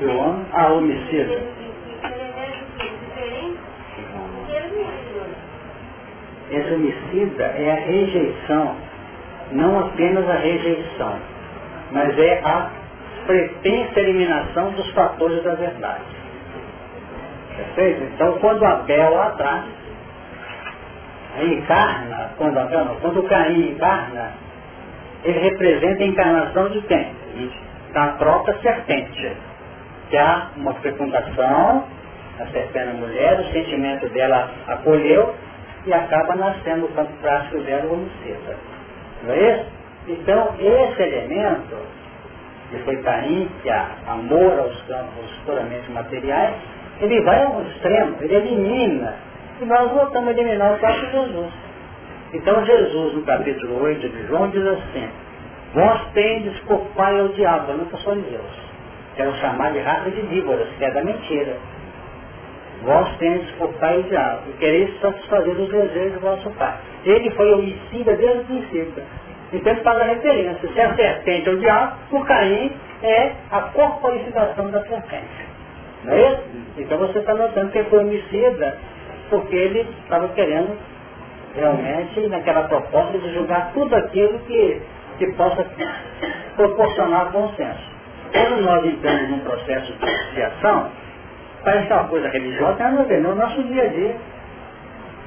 Speaker 2: O homem, a homicida. Esse homicida é a rejeição, não apenas a rejeição, mas é a pretensa eliminação dos fatores da verdade. Perfeito? Então quando Abel lá atrás encarna, quando quando Caim encarna, ele representa a encarnação de quem? Da própria serpente que há uma fecundação, a serpente a mulher, o sentimento dela acolheu e acaba nascendo o campo prático dela o homicida. Não é isso? Então, esse elemento, que foi Caim, que há amor aos campos puramente materiais, ele vai ao extremo, ele elimina. E nós voltamos a eliminar o próprio Jesus. Então Jesus, no capítulo 8 de João, diz assim, vós tendes por pai ao diabo, não sou Deus que eram chamados de raça de víboras, que é da mentira. Vós tendes por pai o diabo, e quereis satisfazer os desejos do vosso pai. Ele foi homicida desde o princípio. Então ele faz a referência. Se a serpente é o diabo, o Caim é a corporificação da serpente. Não é isso? Então você está notando que ele foi homicida porque ele estava querendo realmente naquela proposta de julgar tudo aquilo que, que possa proporcionar consenso. Quando nós entramos num processo de ação, parece uma coisa religiosa, tem a ver no nosso dia a dia.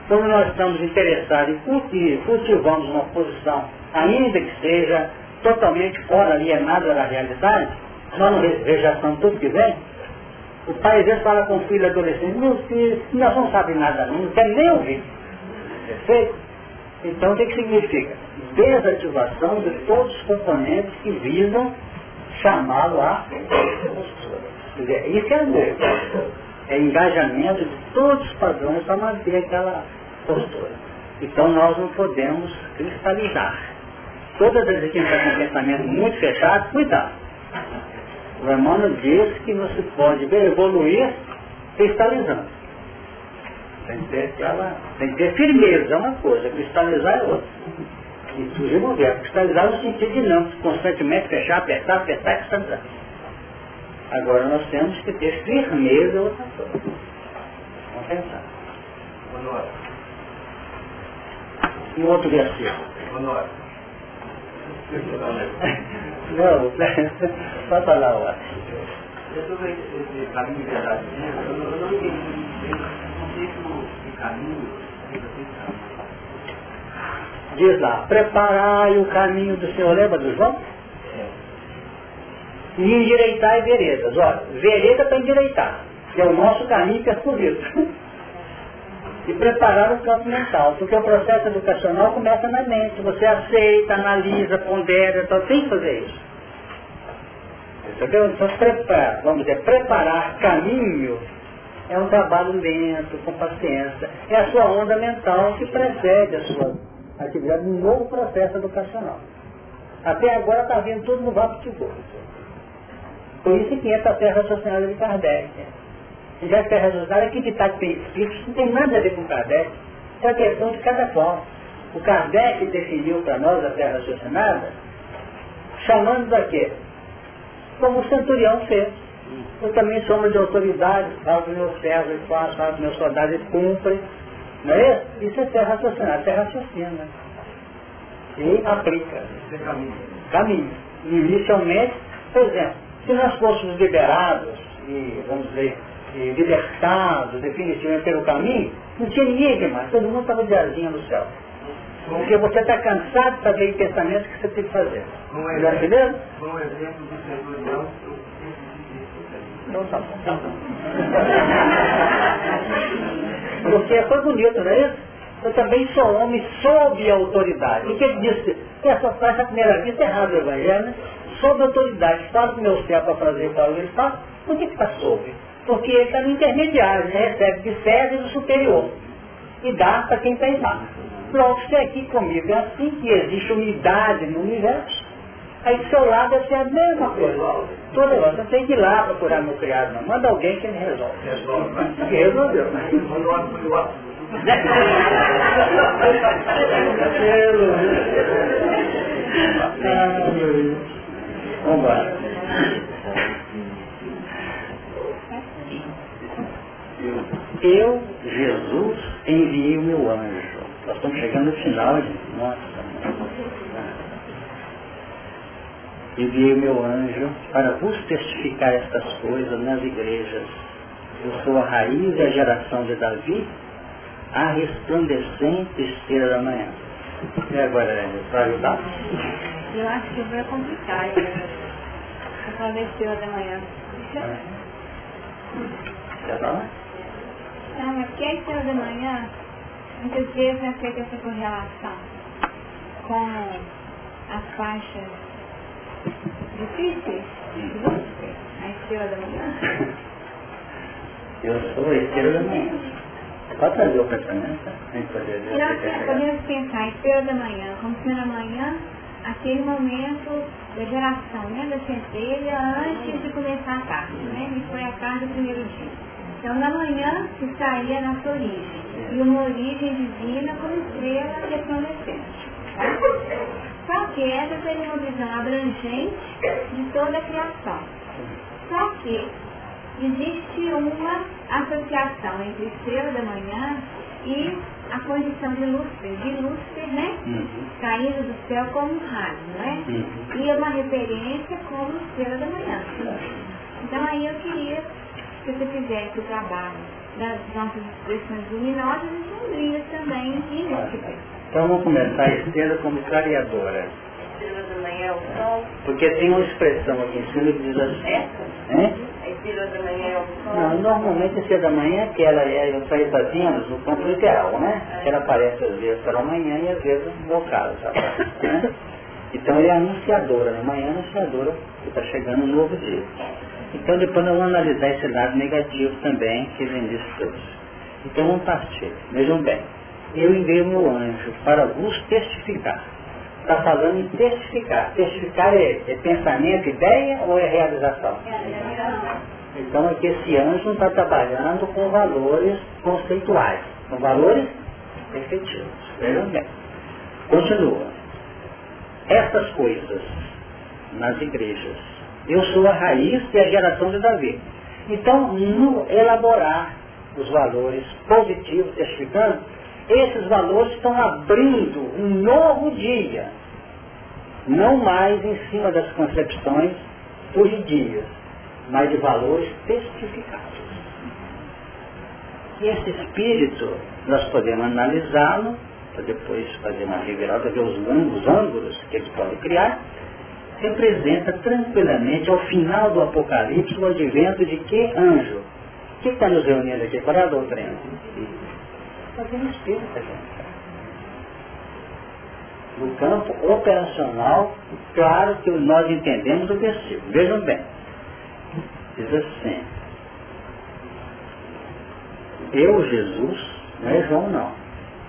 Speaker 2: Quando nós estamos interessados em cultivar, cultivamos uma posição, ainda que seja totalmente fora, alienada da realidade, nós não rejeitamos tudo que vem. O pai às vezes fala com o filho adolescente, meu filho, nós não sabe nada não, quer nem ouvir. Perfeito? Então o que, significa? Desativação de todos os componentes que visam chamá-lo a postura. Isso é amor. É engajamento de todos os padrões para manter aquela postura. Então nós não podemos cristalizar. Todas as vezes que a gente está um pensamento muito fechado, cuidado. O Emmanuel diz que você pode evoluir cristalizando. Tem que ter, aquela, tem que ter firmeza, é uma coisa, cristalizar é outra. E surge o verbo. Cristalizar no sentido de não, constantemente fechar, apertar, apertar e cristalizar. Agora nós temos que ter firmeza outra coisa. Vamos pensar.
Speaker 4: Honora.
Speaker 2: E outro versículo.
Speaker 4: Honora.
Speaker 2: Não, só falar o
Speaker 4: Sobre esse caminho de eu não eu entendi o caminho.
Speaker 2: Diz lá, preparai o caminho do Senhor, lembra do João? E endireitar veredas. Olha, vereda para endireitar, que é o nosso caminho percorrido. e preparar o campo mental, porque o processo educacional começa na mente. Você aceita, analisa, pondera, então tem que fazer isso. Entendeu? Então, prepara, vamos dizer, preparar caminho é um trabalho lento, com paciência. É a sua onda mental que precede a sua atividade um novo processo educacional. Até agora está vendo tudo no vapo de. Por isso que entra a terra raciocinada de Kardec. Terra raciocinada, que está de espíritos não tem nada a ver com Kardec. É a questão de cada qual. O Kardec definiu para nós a terra raciocinada, chamando da quê? Como o centurião fez. Eu também sou de autoridade, meus servos, e faço, falo para meus soldados, e cumpre. Não é isso? Isso é terra raciocinada, terra raciocina. E aplica.
Speaker 4: Esse caminho.
Speaker 2: Caminho. Inicialmente, por exemplo, se nós fôssemos liberados e, vamos dizer, e libertados definitivamente pelo caminho, não tinha ninguém demais, todo mundo estava de asinha no céu. Porque você está cansado de fazer pensamentos que você tem que fazer.
Speaker 4: Não é
Speaker 2: entendeu?
Speaker 4: Foi um exemplo do centurião que eu
Speaker 2: Então tá bom. Tá bom. Porque foi bonito, não é isso? Eu também sou homem sob autoridade. O que ele disse? Que essa frase, a primeira vista, é errado o evangelho, né? Sob autoridade. Fala o meu céu para fazer para ele fala. Por que está sob? Porque ele está no intermediário, ele recebe de César e do superior. E dá para quem está embaixo. Pronto, você aqui comigo é assim que existe unidade no universo. Aí do seu lado deve ser a mesma coisa. Toda hora, você tem que ir lá procurar meu criado, não. Manda alguém que ele resolve.
Speaker 4: Resolve.
Speaker 2: Resolveu.
Speaker 4: Ácido.
Speaker 2: Vamos lá. Eu, Jesus, enviei o meu anjo. Nós estamos chegando no final, gente. Nossa. Enviei o meu anjo para vos testificar estas coisas nas igrejas. Eu sou a raiz e a geração de Davi, a resplandecente estrela da manhã. E agora, para ajudar?
Speaker 5: Eu acho que vai complicar. Eu vou ver se da manhã.
Speaker 2: Já tá lá?
Speaker 5: É porque a estrela da manhã, muitas vezes é feita essa correlação com as faixas difíceis de você, a estrela da manhã.
Speaker 2: Eu sou a estrela da manhã. Pode trazer o pensamento,
Speaker 5: nós podemos pensar a estrela da manhã, como se na manhã, aquele momento da geração, né, da centelha, antes de começar a tarde, né? E foi a tarde do primeiro dia. Então, na manhã se saía a nossa origem, e uma origem divina como estrela resplandecente. Tá? Só que essa seria uma visão abrangente de toda a criação. Só que existe uma associação entre estrela da manhã e a condição de Lúcifer, de Lúcifer, né?
Speaker 2: Uhum.
Speaker 5: Caindo do céu como um raio, não é?
Speaker 2: Uhum.
Speaker 5: E é uma referência como estrela da manhã. Então aí eu queria que você fizesse o trabalho das nossas expressões luminosas e sombrias também em Lúcifer.
Speaker 2: Então vamos começar a estrela como clareadora.
Speaker 3: estrela da manhã é o sol,
Speaker 2: Porque tem uma expressão aqui em cima que diz assim. Hein?
Speaker 3: a estrela da manhã é o sol.
Speaker 2: Não, normalmente a estrela da manhã, que ela é, eu para Vênus, no campo literal, né? Que ela aparece às vezes pela manhã e às vezes no ocaso, né? Então ele é anunciadora, na manhã anunciadora que está chegando um novo dia. Então depois nós vamos analisar esse lado negativo também que vem disso tudo. Então vamos partir. Vejam bem. Eu enviei o meu anjo para vos testificar. Está falando em testificar. Testificar é, é pensamento, ideia ou é realização? Então é que esse anjo não está trabalhando com valores conceituais, com valores efetivos. Vejam bem. Continua. essas coisas nas igrejas. Eu sou a raiz e a geração de Davi. Então, no elaborar os valores positivos, testificando, esses valores estão abrindo um novo dia. Não mais em cima das concepções fugidias, mas de valores testificados. E esse espírito, nós podemos analisá-lo, para depois fazer uma reviravolta, ver os ângulos que eles podem criar, representa tranquilamente, ao final do Apocalipse, o advento de que anjo? O que está nos reunindo aqui? Qual é a doutrina? Está tendo espírito, gente. No campo operacional, claro que nós entendemos o versículo. Vejam bem. Diz assim. Eu, Jesus, não é João não.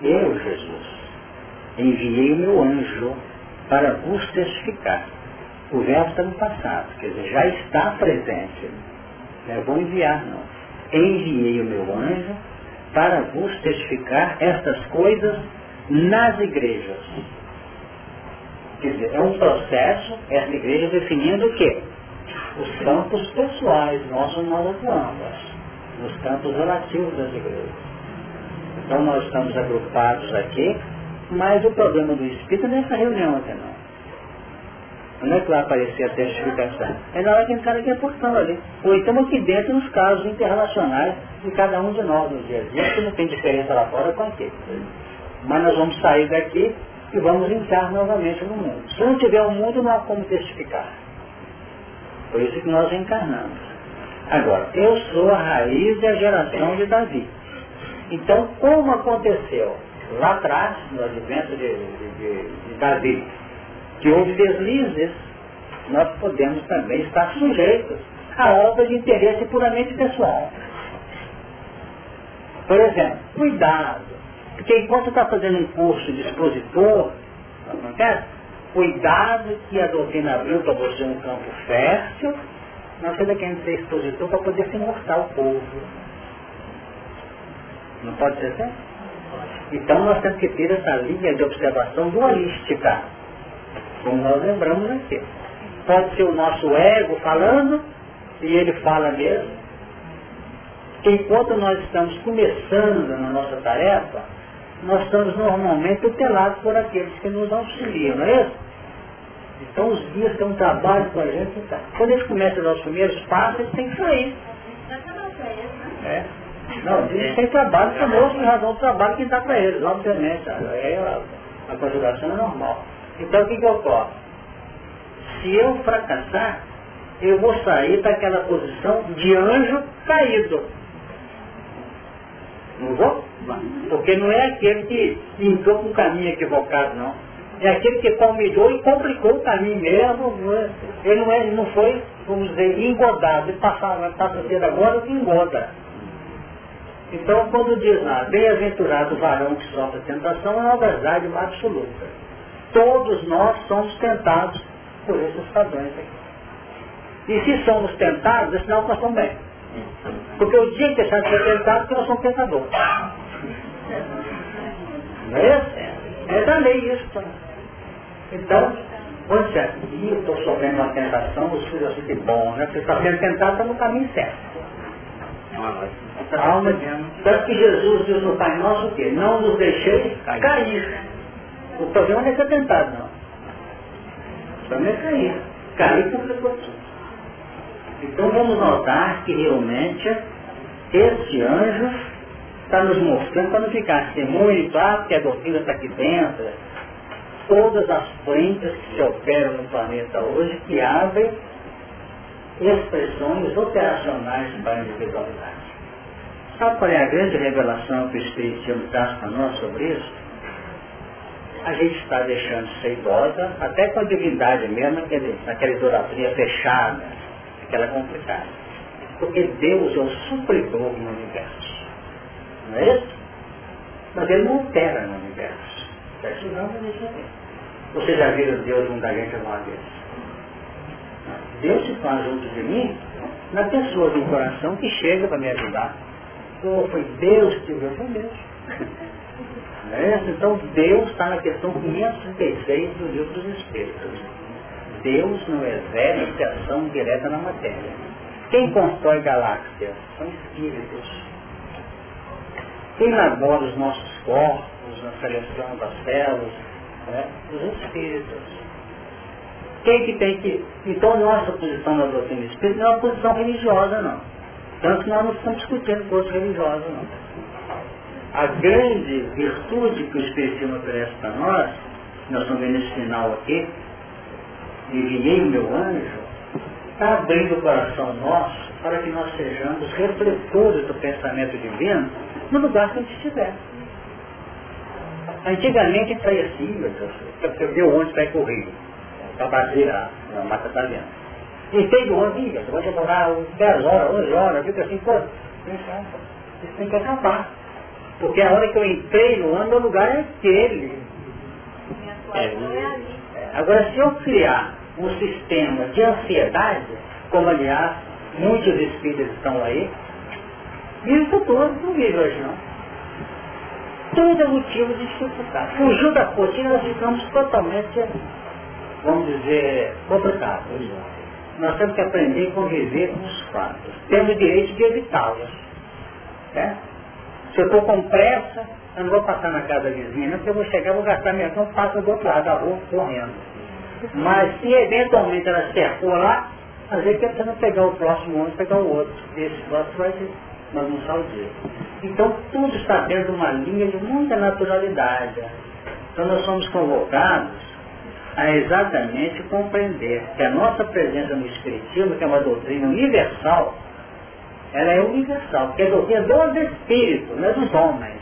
Speaker 2: Eu, Jesus, enviei o meu anjo para vos testificar o verbo está no passado, quer dizer, já está presente. Eu vou enviar, não. Enviei o meu anjo para vos testificar estas coisas nas igrejas. Quer dizer, é um processo, essa igreja definindo o quê? Os campos pessoais, nós nós atuamos, nos campos relativos das igrejas. Então nós estamos agrupados aqui, mas o problema do Espírito é nessa reunião até não. Não é que vai aparecer a testificação. É na hora que entrar aqui a porção ali. Ou então aqui dentro nos casos interrelacionais de cada um de nós no dia a dia, que não tem diferença lá fora com aqui. Mas nós vamos sair daqui e vamos entrar novamente no mundo. Se não tiver o um mundo, não há como testificar. Por isso que nós encarnamos. Agora, eu sou a raiz da geração de Davi. Então, como aconteceu lá atrás, no advento de, de, de, de Davi, que houve deslizes, nós podemos também estar sujeitos a obra de interesse puramente pessoal. Por exemplo, cuidado, porque enquanto está fazendo um curso de expositor, não quer? Cuidado que a doutrina abriu para você um campo fértil, nós estamos querendo ser expositor para poder se mostrar o povo. Não pode ser assim? Então nós temos que ter essa linha de observação dualística como nós lembramos aqui. Pode ser o nosso ego falando, e ele fala mesmo. Enquanto nós estamos começando na nossa tarefa, nós estamos normalmente tutelados por aqueles que nos auxiliam, não é isso? Então os guias têm um trabalho com a gente. Tá. Quando eles começam a dar os primeiros passos, eles têm que sair. É. Não, eles têm trabalho conosco em razão do trabalho que dá para eles, obviamente. Aí a, a conjugação é normal. Então o que, que? Se eu fracassar, eu vou sair daquela posição de anjo caído. Não vou? Porque não é aquele que entrou com o caminho equivocado, não. É aquele que palmilhou e complicou o caminho mesmo. É? Ele não, é, não foi, vamos dizer, engodado. Ele passava, passa a ser agora engoda. Então, quando diz lá, bem-aventurado o varão que sofre tentação, é uma verdade absoluta. Todos nós somos tentados por esses padrões aqui. E se somos tentados, é sinal que nós estamos bem. Porque o dia que deixar de ser tentado, nós somos tentadores. Não é isso? É da lei isso. Então, quando você aqui, eu estou sofrendo uma tentação, os filhos assim, que bom, né? Você está sendo tentado, está no caminho certo. A alma, tanto que Jesus diz no Pai Nosso o quê? Não nos deixei cair. O problema não é ser tentado, não. O problema é cair. Cair por precaução. Então vamos notar que realmente este anjo está nos mostrando para não ficar assim, muito, ah, que a doutrina está aqui dentro. Todas as frentes que se operam no planeta hoje que abrem expressões operacionais para a individualidade. Sabe qual é a grande revelação que o Espiritismo traz para nós sobre isso? A gente está deixando de ser idosa, até com a divindade mesmo, aquele, aquela idolatria fechada, aquela complicada. Porque Deus é o supridor no universo. Não é isso? Mas ele não opera no universo. Está estudando a gente. Vocês já viram Deus junto a gente alguma vez? Deus se faz junto de mim na pessoa do coração que chega para me ajudar. Foi Deus que viu, foi Deus. É, então Deus está na questão 536 do livro dos Espíritos. Deus não exerce ação direta na matéria. Quem constrói galáxias? São espíritos. Quem elabora os nossos corpos, na seleção das células? Né? Os espíritos. Quem que tem que... Então nossa posição na doutrina espírita não é uma posição religiosa, não. Tanto que nós não estamos discutindo coisas religiosas, não a grande virtude que o Espiritismo oferece para nós, nós estamos vendo esse final aqui, enviei meu anjo, está abrindo o coração nosso para que nós sejamos refletores do pensamento divino no lugar que a gente estiver. Antigamente a saía assim, meu Deus, onde vai correr, para bater a, a mata italiana. E tem do ônibus, você vai demorar 10 horas, 11 horas, fica assim, pô, isso tem que acabar. Porque a hora que eu entrei no ano, o lugar é aquele. É, é agora, se eu criar um sistema de ansiedade, como aliás muitos espíritos estão aí, e o futuro não vive hoje não. Tudo é motivo de dificuldade. Fugiu da rotina, nós ficamos totalmente, vamos dizer, complicados. Nós temos que aprender a conviver com os fatos. Temos o direito de evitá-los. Né? Se eu estou com pressa, eu não vou passar na casa vizinha, porque eu vou chegar, vou gastar minha mão, passo do outro lado da rua correndo. Mas se eventualmente ela cercou lá, às vezes tentando pegar o próximo ônibus, pegar o outro. Esse próximo vai bagunçar o dia. Então tudo está dentro de uma linha de muita naturalidade. Então nós somos convocados a exatamente compreender que a nossa presença no Espiritismo, que é uma doutrina universal, ela é universal, porque é doutrina dos espíritos, não é dos homens.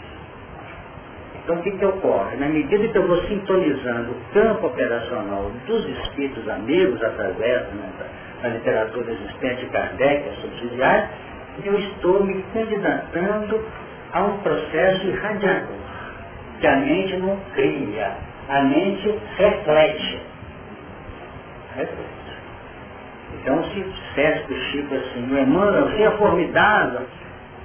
Speaker 2: Então o que, que ocorre? Na medida que eu vou sintonizando o campo operacional dos espíritos amigos através né, da, da, literatura existente de Kardec, a subsidiária, eu estou me candidatando a um processo irradiador, que a mente não cria, a mente reflete. reflete. Então se dissesse para o Chico assim, o Emmanuel, você é formidável,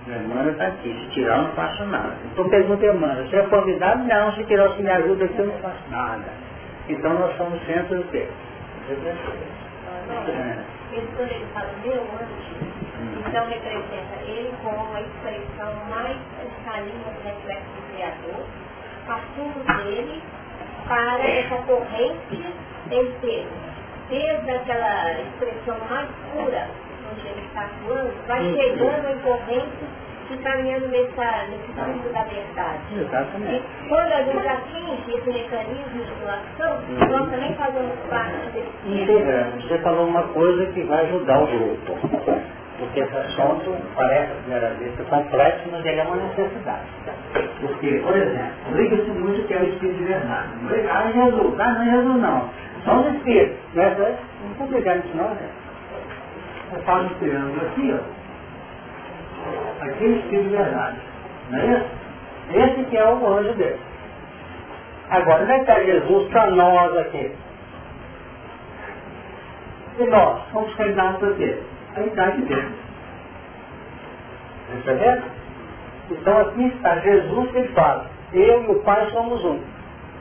Speaker 2: o Emmanuel está aqui, se tirar eu não faço nada. Então pergunta Emmanuel, você é formidável? Não, se tirar você me ajuda aqui eu não faço nada. Então nós somos centro do quê?
Speaker 3: Esse quando ele fala meu anjo, então representa ele como a expressão mais cristalina do reflexo do Criador, partindo dele para essa corrente inteira desde aquela expressão mais pura, onde ele está atuando, vai chegando em corrente e caminhando nessa, nesse fundo da verdade.
Speaker 2: Exatamente.
Speaker 3: E quando a gente atinge esse mecanismo de doação, uhum. nós também fazemos parte desse
Speaker 2: Integramos. Você falou uma coisa que vai ajudar o grupo. Porque esse assunto parece, à primeira vista, complexo, mas ele é uma necessidade. Porque, por exemplo, liga-se muito que é o espírito de verdade. Ah, Jesus, ah, não é Jesus não. São os espíritos. Né? Não pode pegar isso não, né? Eu um triângulo aqui, ó. Aqui é o espírito de verdade. Não é isso? Esse que é o anjo dele. Agora, onde é está Jesus para nós aqui? E nós, somos candidatos para quê? A idade dele. Entendeu? Então aqui está Jesus que fala, eu e o Pai somos um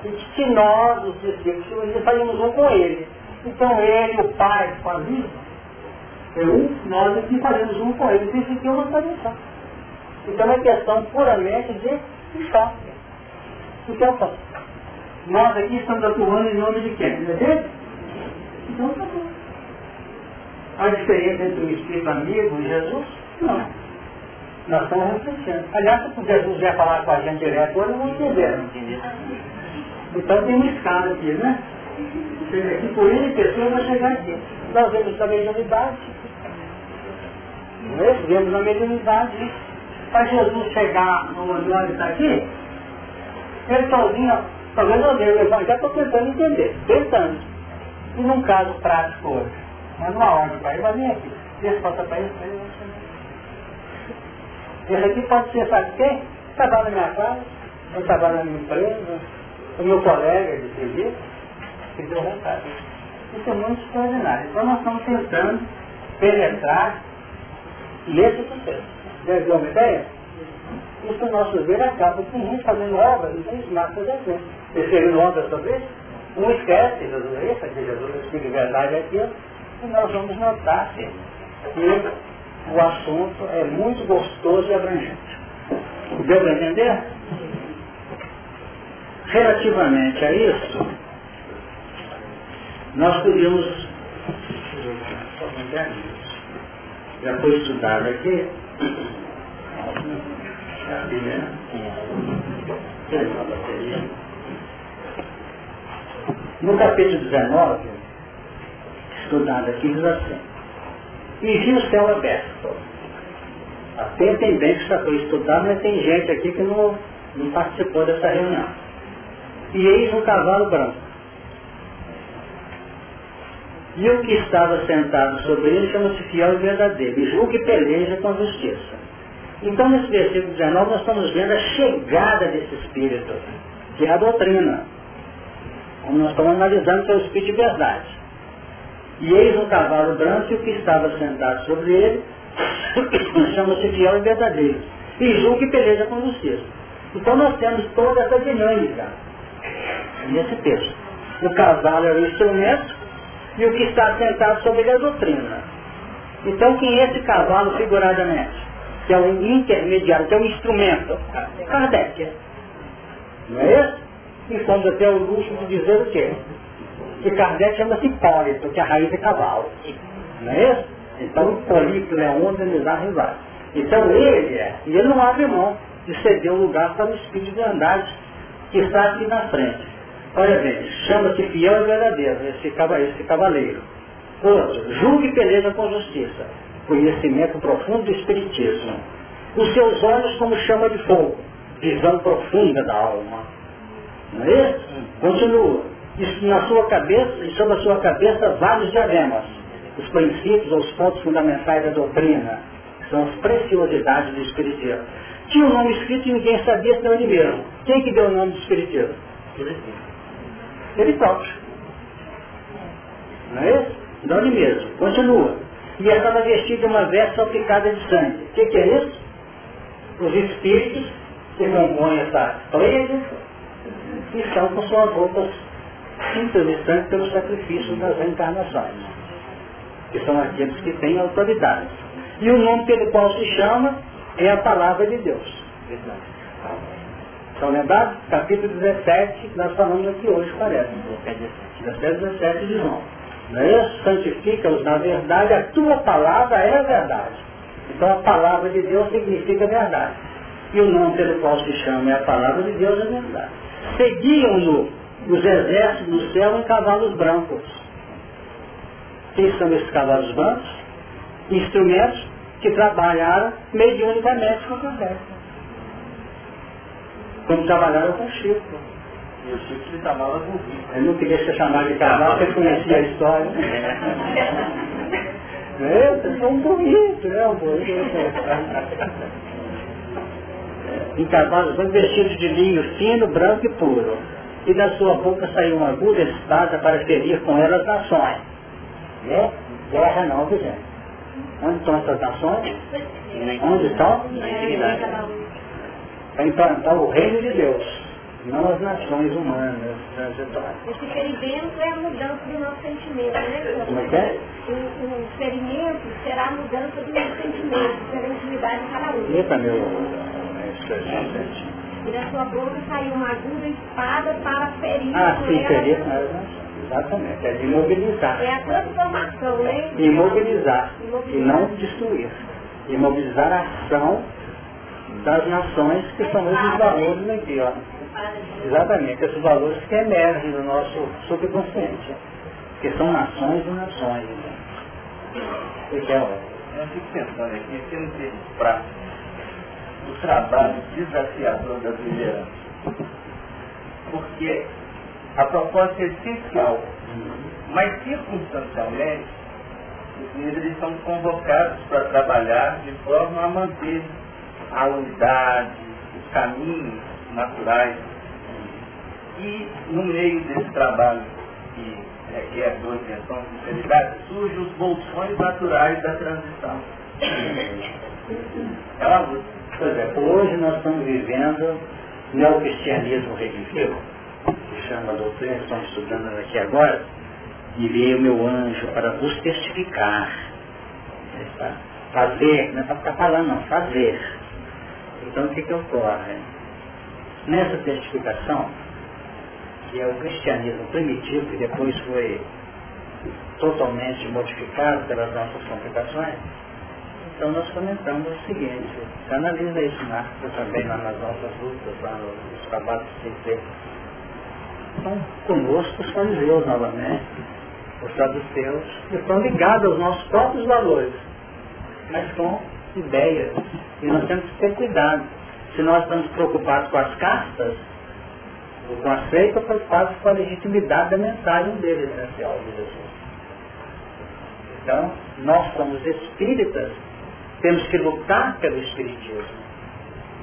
Speaker 2: que nós, os discípulos, faríamos um com ele. Então ele, o Pai, faz isso, é nós aqui faremos um com ele. Isso aqui é uma tradição. Então é questão puramente de chá. Então, nós aqui estamos atuando em nome de quem? De Deus? Então tá bom. A diferença entre o Espírito amigo e Jesus? Não. Nós estamos refletindo. Aliás, se Jesus vier falar com a gente direto, eu não vou entender. Então tem uma escada aqui, né? E por ele pessoa vai chegar aqui. Nós vemos a mediunidade. Nós vemos a mediunidade. Para Jesus chegar no onde ele está aqui, ele sozinho, talvez eu devo, eu já estou tentando entender, tentando. E num caso prático hoje, mas numa ordem para ele, vai vir aqui. Passa para ele, esse aqui pode ser, sabe quem? Trabalha na minha casa, eu trabalho na minha empresa, o meu colega de serviço, que deu vontade. Isso é muito extraordinário. Então nós estamos tentando penetrar nesse processo. Já deu uma ideia? Isso, no nosso ver, acaba com um fazendo obras e sem marcas de exemplo. Referindo obras sobre isso, um esquece Jesus é isso, que Jesus explica verdade aquilo, e nós vamos notar que o assunto é muito gostoso e abrangente. Deu para entender? Relativamente a isso, nós podíamos. Já foi estudado aqui. No capítulo 19, estudado aqui, diz assim, e viu o céu aberto. Atentem bem que isso foi estudado, mas tem gente aqui que não, não participou dessa reunião. E eis um cavalo branco. E o que estava sentado sobre ele chama-se fiel e verdadeiro, e julga e peleja com justiça. Então, nesse versículo 19, nós estamos vendo a chegada desse Espírito, que é a doutrina. Como nós estamos analisando que é o Espírito de verdade. E eis um cavalo branco e o que estava sentado sobre ele chama-se fiel e verdadeiro. E julga e peleja com justiça. Então nós temos toda essa dinâmica nesse texto. O cavalo é o instrumento e o que está sentado sobre ele é a doutrina. Então quem é esse cavalo figuradamente? Que é o intermediário, que é o instrumento. Kardec. Não é isso? E fomos até o luxo de dizer o quê? Que Kardec chama-se Hipólito, que a raiz é cavalo. Não é isso? Então Hipólito é onde ele dá rival. Então ele é, e ele não abre mão de ceder o lugar para o Espírito de verdade que está aqui na frente. Olha bem, chama-se fiel e verdadeiro, esse, esse cavaleiro. Outro, julgue e peleja com justiça. Conhecimento profundo do Espiritismo. Os seus olhos como chama de fogo. Visão profunda da alma. Não é isso? Continua. Isso na sua cabeça, e sobre a sua cabeça, vários diademas. Os princípios ou os pontos fundamentais da doutrina. São as preciosidades do Espiritismo. Tinha um nome escrito e ninguém sabia se não ele mesmo. Quem que deu o nome do Espiritismo? Ele próprio. Não é isso? De mesmo? Continua. E estava vestido de uma veste salpicada de sangue. O que, que, é isso? Os espíritos que compõem essa plebe estão com suas roupas cintas de sangue pelo sacrifício das reencarnações. Que são aqueles que têm autoridade. E o nome pelo qual se chama é a palavra de Deus. Estão lembrados? Capítulo 17, nós falamos aqui hoje, parece. 17, 17 de João. Não é isso? Santifica-os na verdade, a tua palavra é a verdade. Então a palavra de Deus significa verdade. E o nome pelo qual se chama é a palavra de Deus é verdade. Seguiam-no os exércitos do céu em cavalos brancos. Quem são esses cavalos brancos? Instrumentos que trabalharam mediunicamente com o Kardec. Como trabalharam com o Chico.
Speaker 4: E o Chico se chamava Burrito.
Speaker 2: Eu não queria ser chamado de cavalo, porque conhecia a história. É, vocês são bonito, né? Um bonito. Em cavalos vestidos de linho fino, branco e puro. E da sua boca saiu uma aguda espada para ferir com ela as nações. Né? Guerra não, viu gente? Onde estão essas nações? Onde estão?
Speaker 4: Na intimidade.
Speaker 2: Para implantar o reino de Deus, não as nações humanas transitórias.
Speaker 3: Esse ferimento é a mudança do nosso sentimento, né?
Speaker 2: Como é que é?
Speaker 3: O, o ferimento será a mudança do nosso sentimento, pela intimidade de cada um.
Speaker 2: Eita, meu... Isso,
Speaker 3: E da sua boca saiu uma aguda espada para ferir
Speaker 2: Ah, sim, ferir
Speaker 3: as nações.
Speaker 2: Exatamente. É de imobilizar.
Speaker 3: É a transformação, né?
Speaker 2: Imobilizar. E não destruir. Imobilizar a ação das nações que são esses valores aqui, ó. Exatamente, esses valores que emergem do nosso subconsciente. Que são nações e nações. Né? O que é ó.
Speaker 4: Eu fico pensando aqui, se não termos práticos, o trabalho desafiador das lideranças. Porque a proposta é essencial, mas circunstancialmente, os líderes são convocados para trabalhar de forma a manter a unidade, os caminhos naturais. E no meio desse trabalho que requer boa intenção e sinceridade, surgem os bolsões naturais da transição. É uma luta.
Speaker 2: Por exemplo, hoje nós estamos vivendo neocristianismo revivido, que chama a doutrina, estamos estudando aqui agora, e veio meu anjo para vos testificar. Fazer, não é para ficar falando, não, fazer. Então o que, que ocorre? Nessa testificação, que é o cristianismo primitivo, que depois foi totalmente modificado pelas nossas complicações, então nós comentamos o seguinte, você analisa isso, Marcos, também lá nas nossas lutas, lá nos trabalhos de CT. Então, conosco os fariseus novamente, os saduceus, que estão ligados aos nossos próprios valores, mas com ideias. E nós temos que ter cuidado. Se nós estamos preocupados com as castas, com a seita, preocupados com a legitimidade da mensagem dele, essencial de Jesus. Então, nós somos espíritas temos que lutar pelo Espiritismo.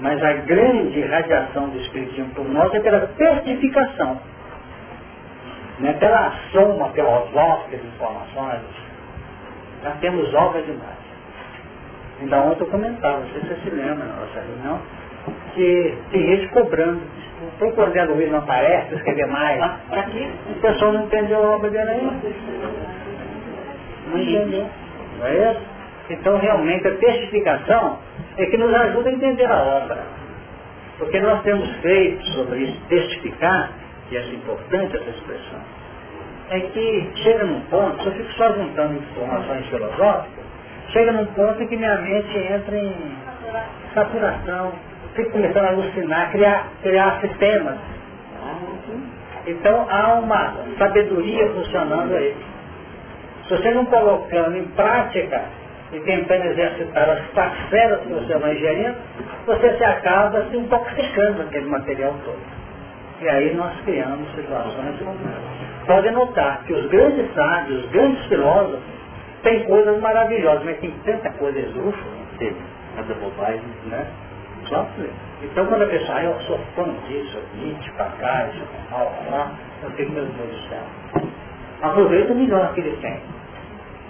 Speaker 2: Mas a grande radiação do Espiritismo por nós é pela testificação. Não é pela soma filosófica de informações. Nós temos obra demais. Ainda ontem eu comentava, não sei se você se lembra na nossa reunião, que tem gente cobrando. Tem que o Luiz não aparece, escrever mais. Aqui o pessoal não entendeu a obra dele ainda. Não entendeu. Não é isso? Então, realmente, a testificação é que nos ajuda a entender a obra. Porque nós temos feito sobre isso, testificar, e é importante essa expressão, é que chega num ponto, se eu fico só juntando informações filosóficas, chega num ponto em que minha mente entra em saturação, fico começando a alucinar, criar, criar sistemas. Então há uma sabedoria funcionando aí. Se você não colocando em prática e tentando exercitar as parcelas que você vai ingerindo, você se acaba se intoxicando aquele material todo. E aí nós criamos situações como. Pode notar que os grandes sábios, os grandes filósofos, têm coisas maravilhosas, mas tem tanta coisa esdrúxula, tanta bobagem, né? Só Então quando a pessoa, ah, eu sou fã disso, Nietzsche, pra cá, isso, lá, lá, eu tenho meu Deus do céu. Aproveita o melhor que ele tem.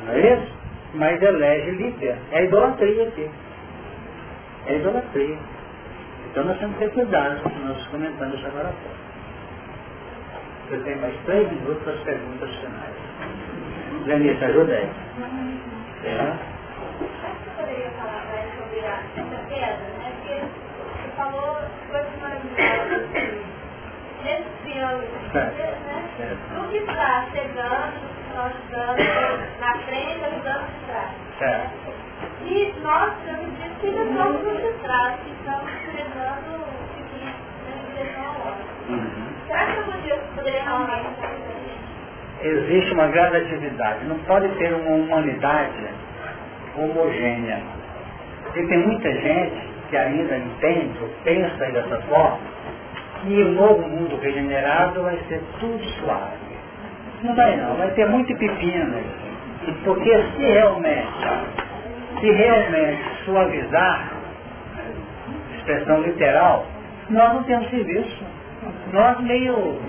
Speaker 2: Não é isso? mas elege líder. É idolatria aqui. É idolatria. Então nós temos que ter cuidado, nós comentamos agora há pouco. Eu tenho mais três minutos para as perguntas finais. Lenice, ajuda aí. É.
Speaker 3: Você poderia falar mais sobre essa pedra, né? Porque você falou coisas maravilhosas. Nesse triângulo, né? Tudo que está chegando, nós estamos na frente, ajudando de trás. É. E nós, eu acredito que ainda somos os de trás, que estamos prezando o seguinte, na direção ao outro. Uhum. Será que algum dia você poderia falar
Speaker 2: Existe uma gradatividade, não pode ter uma humanidade homogênea. Porque tem muita gente que ainda entende ou pensa dessa forma, que o novo mundo regenerado vai ser tudo suave não vai não, vai ter muito pepino. Porque se realmente, se realmente suavizar, expressão literal, nós não temos serviço. Nós meio,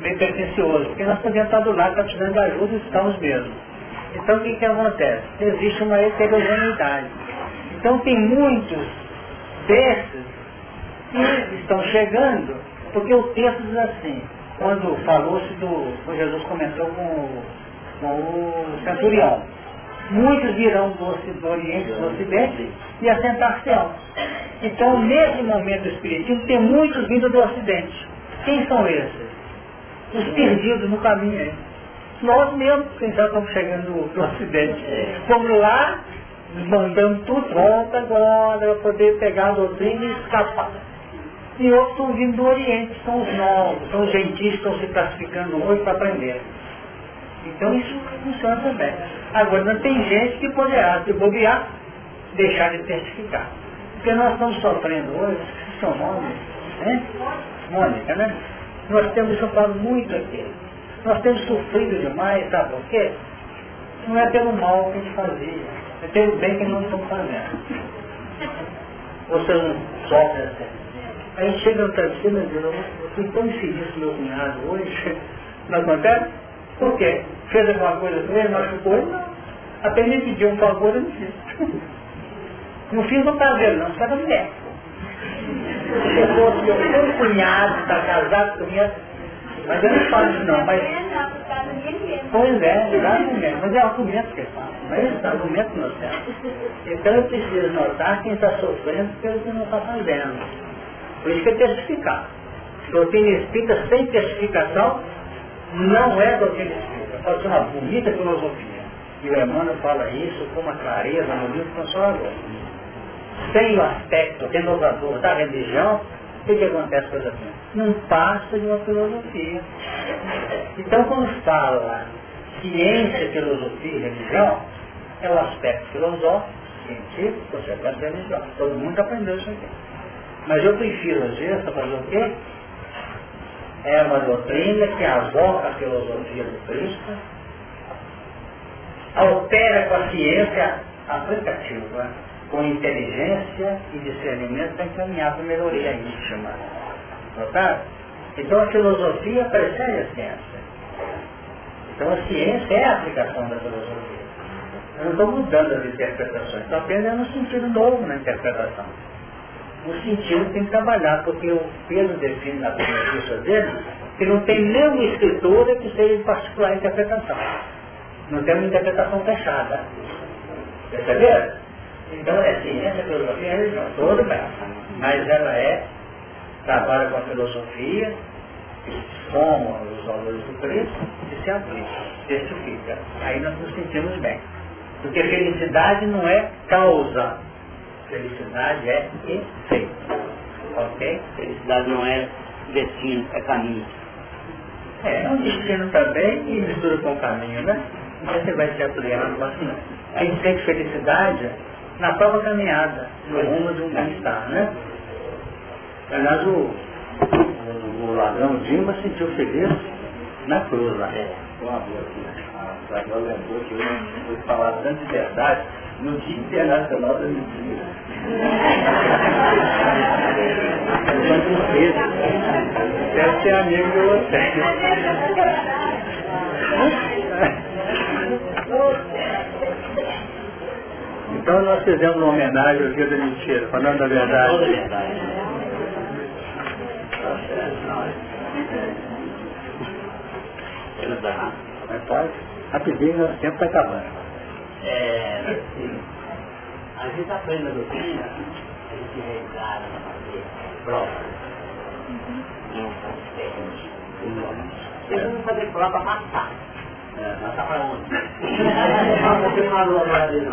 Speaker 2: meio pretencioso, porque nós podemos estar do lado, está precisando de ajuda estamos mesmo. Então o que, que acontece? Existe uma heterogeneidade. Então tem muitos desses que estão chegando, porque o texto diz assim, quando falou-se do. Quando Jesus comentou com, com o centurião. Muitos virão do, do Oriente do Ocidente e assentar-se-ão. Então, nesse momento do Espiritismo, tem muitos vindo do Ocidente. Quem são esses? Os perdidos no caminho aí. Nós mesmos, quem já estamos chegando do, do Ocidente. Vamos lá, mandando tudo pronto agora, para poder pegar a doutrina e escapar e outros estão vindo do Oriente, são os novos, são os gentis que estão se classificando hoje para aprender. Então isso funciona também. Agora, não tem gente que poderá, se bobear, deixar de testificar. Porque nós estamos sofrendo hoje, são nomes, né? Mônica, né? Nós temos sofrido muito aqui. Nós temos sofrido demais, sabe por quê? Não é pelo mal que a gente fazia, é pelo bem que nós estamos fazendo. Você não sofre assim. Aí chega o terceiro e diz, eu fui tão infeliz com meu cunhado hoje. Não acontece? Por quê? Fez alguma coisa com ele, machucou ele? Não. Até me pediu um favor, eu não fiz. Não fiz no prazer, não, estava mulher. Se fosse eu, meu cunhado, está casado com minha... Mas eu não falo isso não, mas... Pois é, exatamente. Mas é argumento que eu falo. Não é argumento nós temos. Então eu preciso notar quem está sofrendo pelo que não está fazendo. Por isso que é testificar. Doutrina espírita sem testificação não é doutrina espírita. Pode ser uma bonita filosofia. E o Emmanuel fala isso com uma clareza no livro Consolador. Sem o aspecto renovador da religião, o que, que acontece com assim? Não passa de uma filosofia. Então, quando fala ciência, filosofia e religião, é o aspecto filosófico, científico, consequência religiosa. Todo mundo aprendeu isso aqui. Mas eu prefiro, às vezes, fazer o quê? É uma doutrina que avoca a filosofia do Cristo, altera com a ciência aplicativa, com inteligência e discernimento para encaminhar para a melhoria íntima. Notaram? Então a filosofia precede a ciência. Então a ciência é a aplicação da filosofia. Eu não estou mudando as interpretações, estou apenas um sentido novo na interpretação. O sentido tem que trabalhar, porque o Pedro define na primeira dele que não tem nenhuma escritura que seja de particular interpretação. Não tem uma interpretação fechada. Perceberam? Então é ciência, filosofia e religião, todo bem. Mas ela é, trabalha com a filosofia, soma os valores do Cristo e se aplica, testifica. Aí nós nos sentimos bem. Porque felicidade não é causa, felicidade é efeito. Ok?
Speaker 6: Felicidade não é destino, é caminho.
Speaker 2: É, é um destino também e mistura com o caminho, né? Então você vai se apoiando assim. A gente tem felicidade na própria caminhada, no rumo de um bem-estar, né? Aliás, o, o, o ladrão Dilma sentiu feliz na cruz lá.
Speaker 6: É, com a boa aqui. A Zagal lembrou que eu fui falar tanto de verdade no Dia Internacional da Mentira.
Speaker 2: Deve ser amigo de você. Então nós fizemos uma homenagem ao dia da mentira, falando a verdade. Mas pode, rapidinho, o tempo está acabando.
Speaker 6: É, assim, a gente aprende a doutrina, a gente reencara para fazer prova. Você não fazer prova para matar. É, matar para onde? Você falou agora dele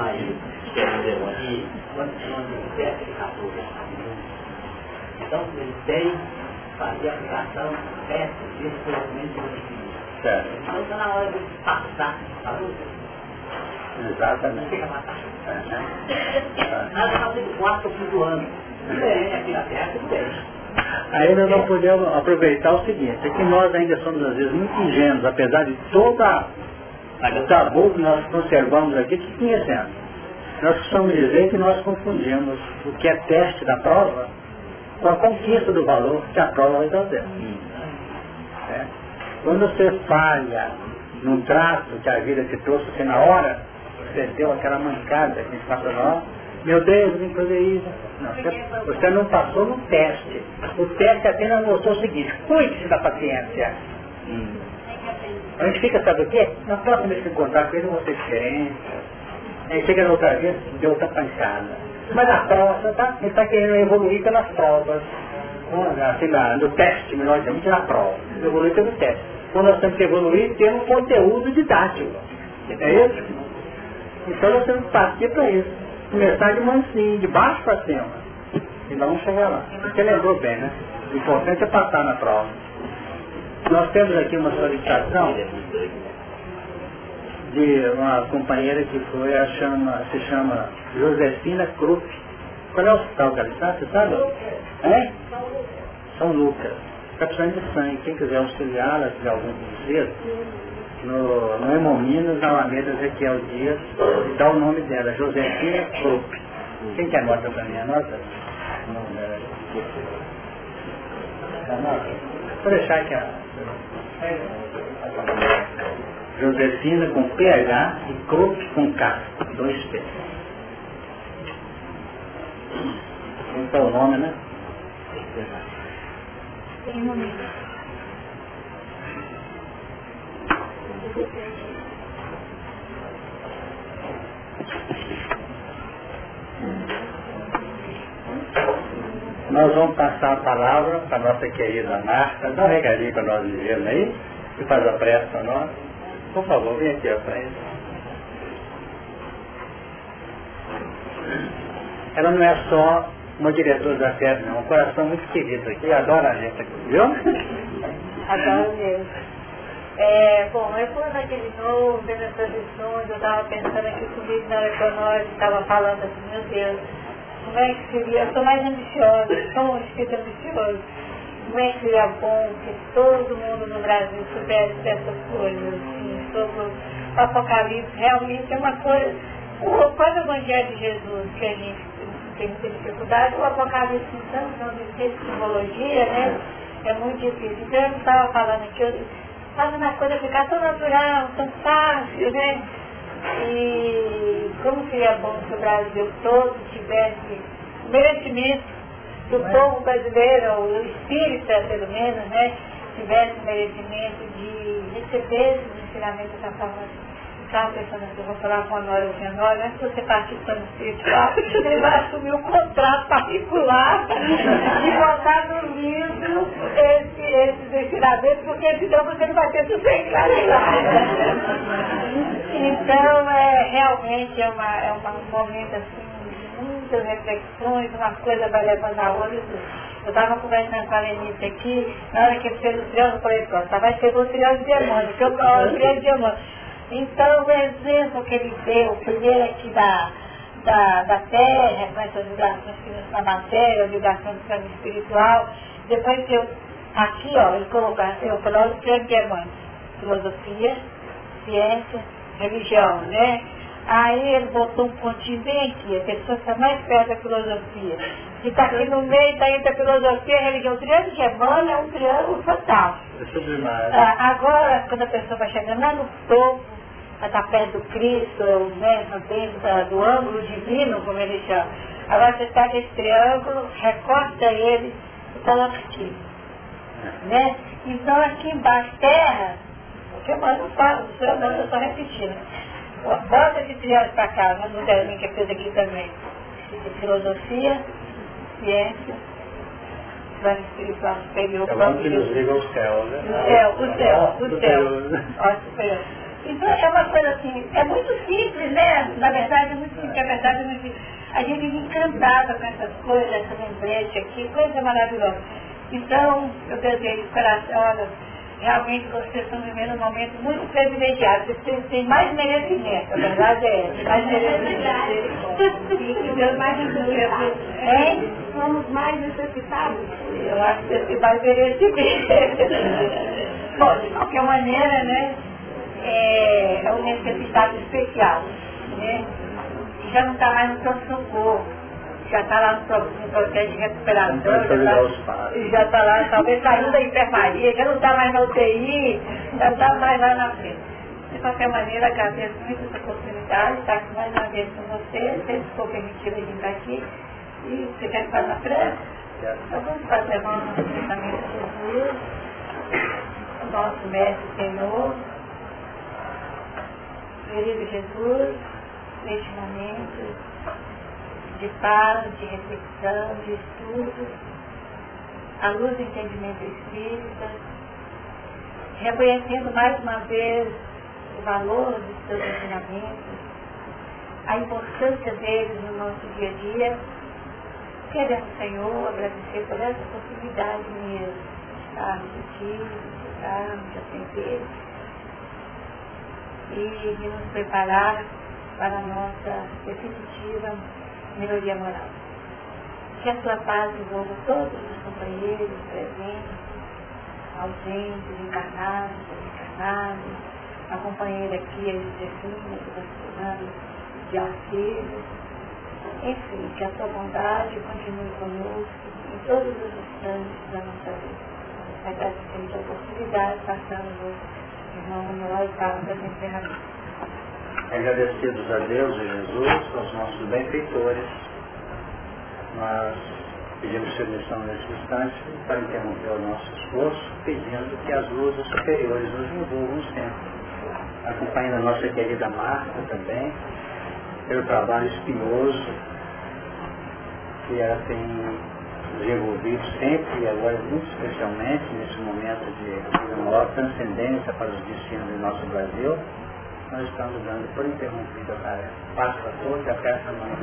Speaker 6: lá, que quando quando teste de 14 Então, ele tem fazer a aplicação teste desse conhecimento de
Speaker 2: Certo.
Speaker 6: Então, está na hora de passar a luta. Não
Speaker 2: Exatamente.
Speaker 6: fica matar.
Speaker 2: É.
Speaker 6: Nada fazer do quarto ou do ano. Tudo bem, aqui na terra, tudo bem.
Speaker 2: Nós não podemos aproveitar o seguinte, é que nós ainda somos às vezes muito ingênuos, apesar de toda o tabu que nós conservamos aqui, que conhecemos. Nós precisamos dizer que nós confundimos o que é teste da prova com a conquista do valor que a prova vai trazer. É. Quando você falha num trato que a vida te trouxe assim na hora, você deu aquela mancada que a gente passa lá, meu Deus, eu vim fazer isso. Não, você, você não passou no teste. O teste apenas mostrou o seguinte, cuide-se da paciência. A gente fica, sabe o quê? Na próxima vez que encontrar com ele, ser diferente. Aí chega na outra vez, deu outra pancada. Mas a prova, tá? ele está querendo evoluir pelas provas. Assim, no teste, melhor dizendo, na prova. Evoluir pelo teste. Quando nós temos que evoluir, temos conteúdo didático. É isso? Então nós temos que partir para isso. Começar de mansinho, de baixo para cima. E vamos chegar lá. Você lembrou bem, né? O importante é passar na prova. Nós temos aqui uma solicitação de uma companheira que foi, a chama, se chama Josefina Krupp. Qual é o hospital que ela está? Você sabe? É? São Lucas. Está precisando de sangue. Quem quiser auxiliá-la, se algum conselho, no, no Hemominas, na Alameda Ezequiel Dias, dá o nome dela, Josefina Krupp. Quem que anota para mim? Dela. Anota? Vou deixar aqui a... Josefina com PH e Krupp com K, dois P. Então o nome, né?
Speaker 3: Tem um momento.
Speaker 2: Nós vamos passar a palavra para a nossa querida Marta. Dá um recadinho para nós dizermos aí e faz a prece para nós. Por favor, vem aqui à frente. Ela não é só uma diretora da festa, não. Um coração muito querido aqui. Adora a gente aqui, viu?
Speaker 7: Adoro mesmo. É, bom, eu estou naquele novo, vendo essas lições, eu estava pensando aqui comigo na hora que nós estava falando assim, meu Deus, como é que seria, eu sou mais ambiciosa, sou um espírito ambicioso, como é que seria bom que todo mundo no Brasil soubesse dessas coisas, assim, sobre o Apocalipse, realmente é uma coisa, quando o Evangelho de Jesus, que a gente tem muita dificuldade, o Apocalipse então, não de simbologia, né, é muito difícil. Então eu estava falando aqui, eu, fazendo a coisa ficar tão natural, tão fácil, né? E como seria bom se o Brasil todo tivesse merecimento, que o povo brasileiro, o espírita pelo menos, né, tivesse merecimento de receber esses ensinamentos da forma estava pensando assim, eu vou falar com a Nora assim, Nora, antes de você participar do espiritual, você vai assumir um contrato particular e botar no livro esse, esses ensinamentos, porque senão você não vai ter sossegado Então, é, realmente é, uma, é uma, um momento assim, de muitas reflexões, uma coisa vai levando a outra. Eu estava conversando com a Lenice aqui, na hora que fez o triângulo, eu falei, pronto, vai ser o triângulo diamante, que eu o triângulo diamante. Então, o exemplo que ele deu, primeiro aqui da, da, da terra, com essas vibrações que nos na matéria, vibração do plano espiritual, depois que eu, aqui, ó, ele colocou assim, eu falei, olha o que é mãe, filosofia, ciência, religião, né? Aí ele botou um aqui, a pessoa está mais perto da filosofia. E está aqui no meio, está entre a filosofia e a religião. O triângulo de Emmanuel é um triângulo fantástico.
Speaker 2: É
Speaker 7: ah, agora, quando a pessoa vai chegando lá no topo, está perto do Cristo, né, dentro da, do ângulo divino, como ele chama. Agora você pega esse triângulo, recorta ele e coloca aqui. Né? Então aqui embaixo, terra, o que eu não falo, o senhor não, eu estou repetindo. Bota esse triângulo para cá, no modelinho que fez aqui também. Filosofia, ciência, plano espiritual superior,
Speaker 2: plano que nos liga ao céu, né?
Speaker 7: O céu, o céu, o céu. Ó, superior. Então é uma coisa assim, é muito simples, né? Na verdade é muito simples, a verdade é muito simples. A gente vive encantada com essas coisas, essa lembrete aqui, coisa maravilhosa. Então, eu desejo coração, olha, realmente vocês estão vivendo um momento muito privilegiado, vocês têm mais merecimento, a verdade é essa, mais merecimento. Deus mais necessitado. Hein?
Speaker 3: Somos mais necessitados.
Speaker 7: Eu acho que vocês têm mais merecimento. Bom, de qualquer maneira, né? é, é um necessitado especial, né? já não está mais no pronto-socorro, já está lá no, no, processo de recuperação, já está tá lá, talvez saindo da enfermaria, já não está mais na UTI, já está mais lá na frente. De qualquer maneira, agradeço muito essa oportunidade de estar mais uma vez com você, se for permitido a gente estar aqui. E você quer fazer na frente? Então vamos fazer o nosso pensamento de Jesus, o nosso mestre Senhor, Querido Jesus, neste momento de paz, de reflexão, de estudo, à luz do entendimento espírita, reconhecendo mais uma vez o valor dos seus ensinamentos, a importância deles no nosso dia a dia, querendo, Senhor, agradecer por essa possibilidade mesmo de estarmos aqui, de estarmos, de aprender e de nos preparar para a nossa definitiva melhoria moral. Que a sua paz envolva todos os companheiros presentes, ausentes, encarnados, desencarnados, a companheira aqui, a Josefina, que está falando de auxílio. Enfim, que a sua bondade continue conosco em todos os instantes da nossa vida. Agradecemos a oportunidade, passamos
Speaker 2: Agradecidos a Deus e Jesus, aos nossos benfeitores, nós Pedimos permissão nesse instante para interromper o nosso esforço, pedindo que as luzes superiores nos envolvam sempre. Acompanhando a nossa querida Marta também, pelo trabalho espinhoso que ela tem desenvolvido sempre e agora muito especialmente nesse momento de maior transcendência para os destinos do nosso Brasil, nós estamos dando por interrompida a tarefa. Passa toda até essa manhã.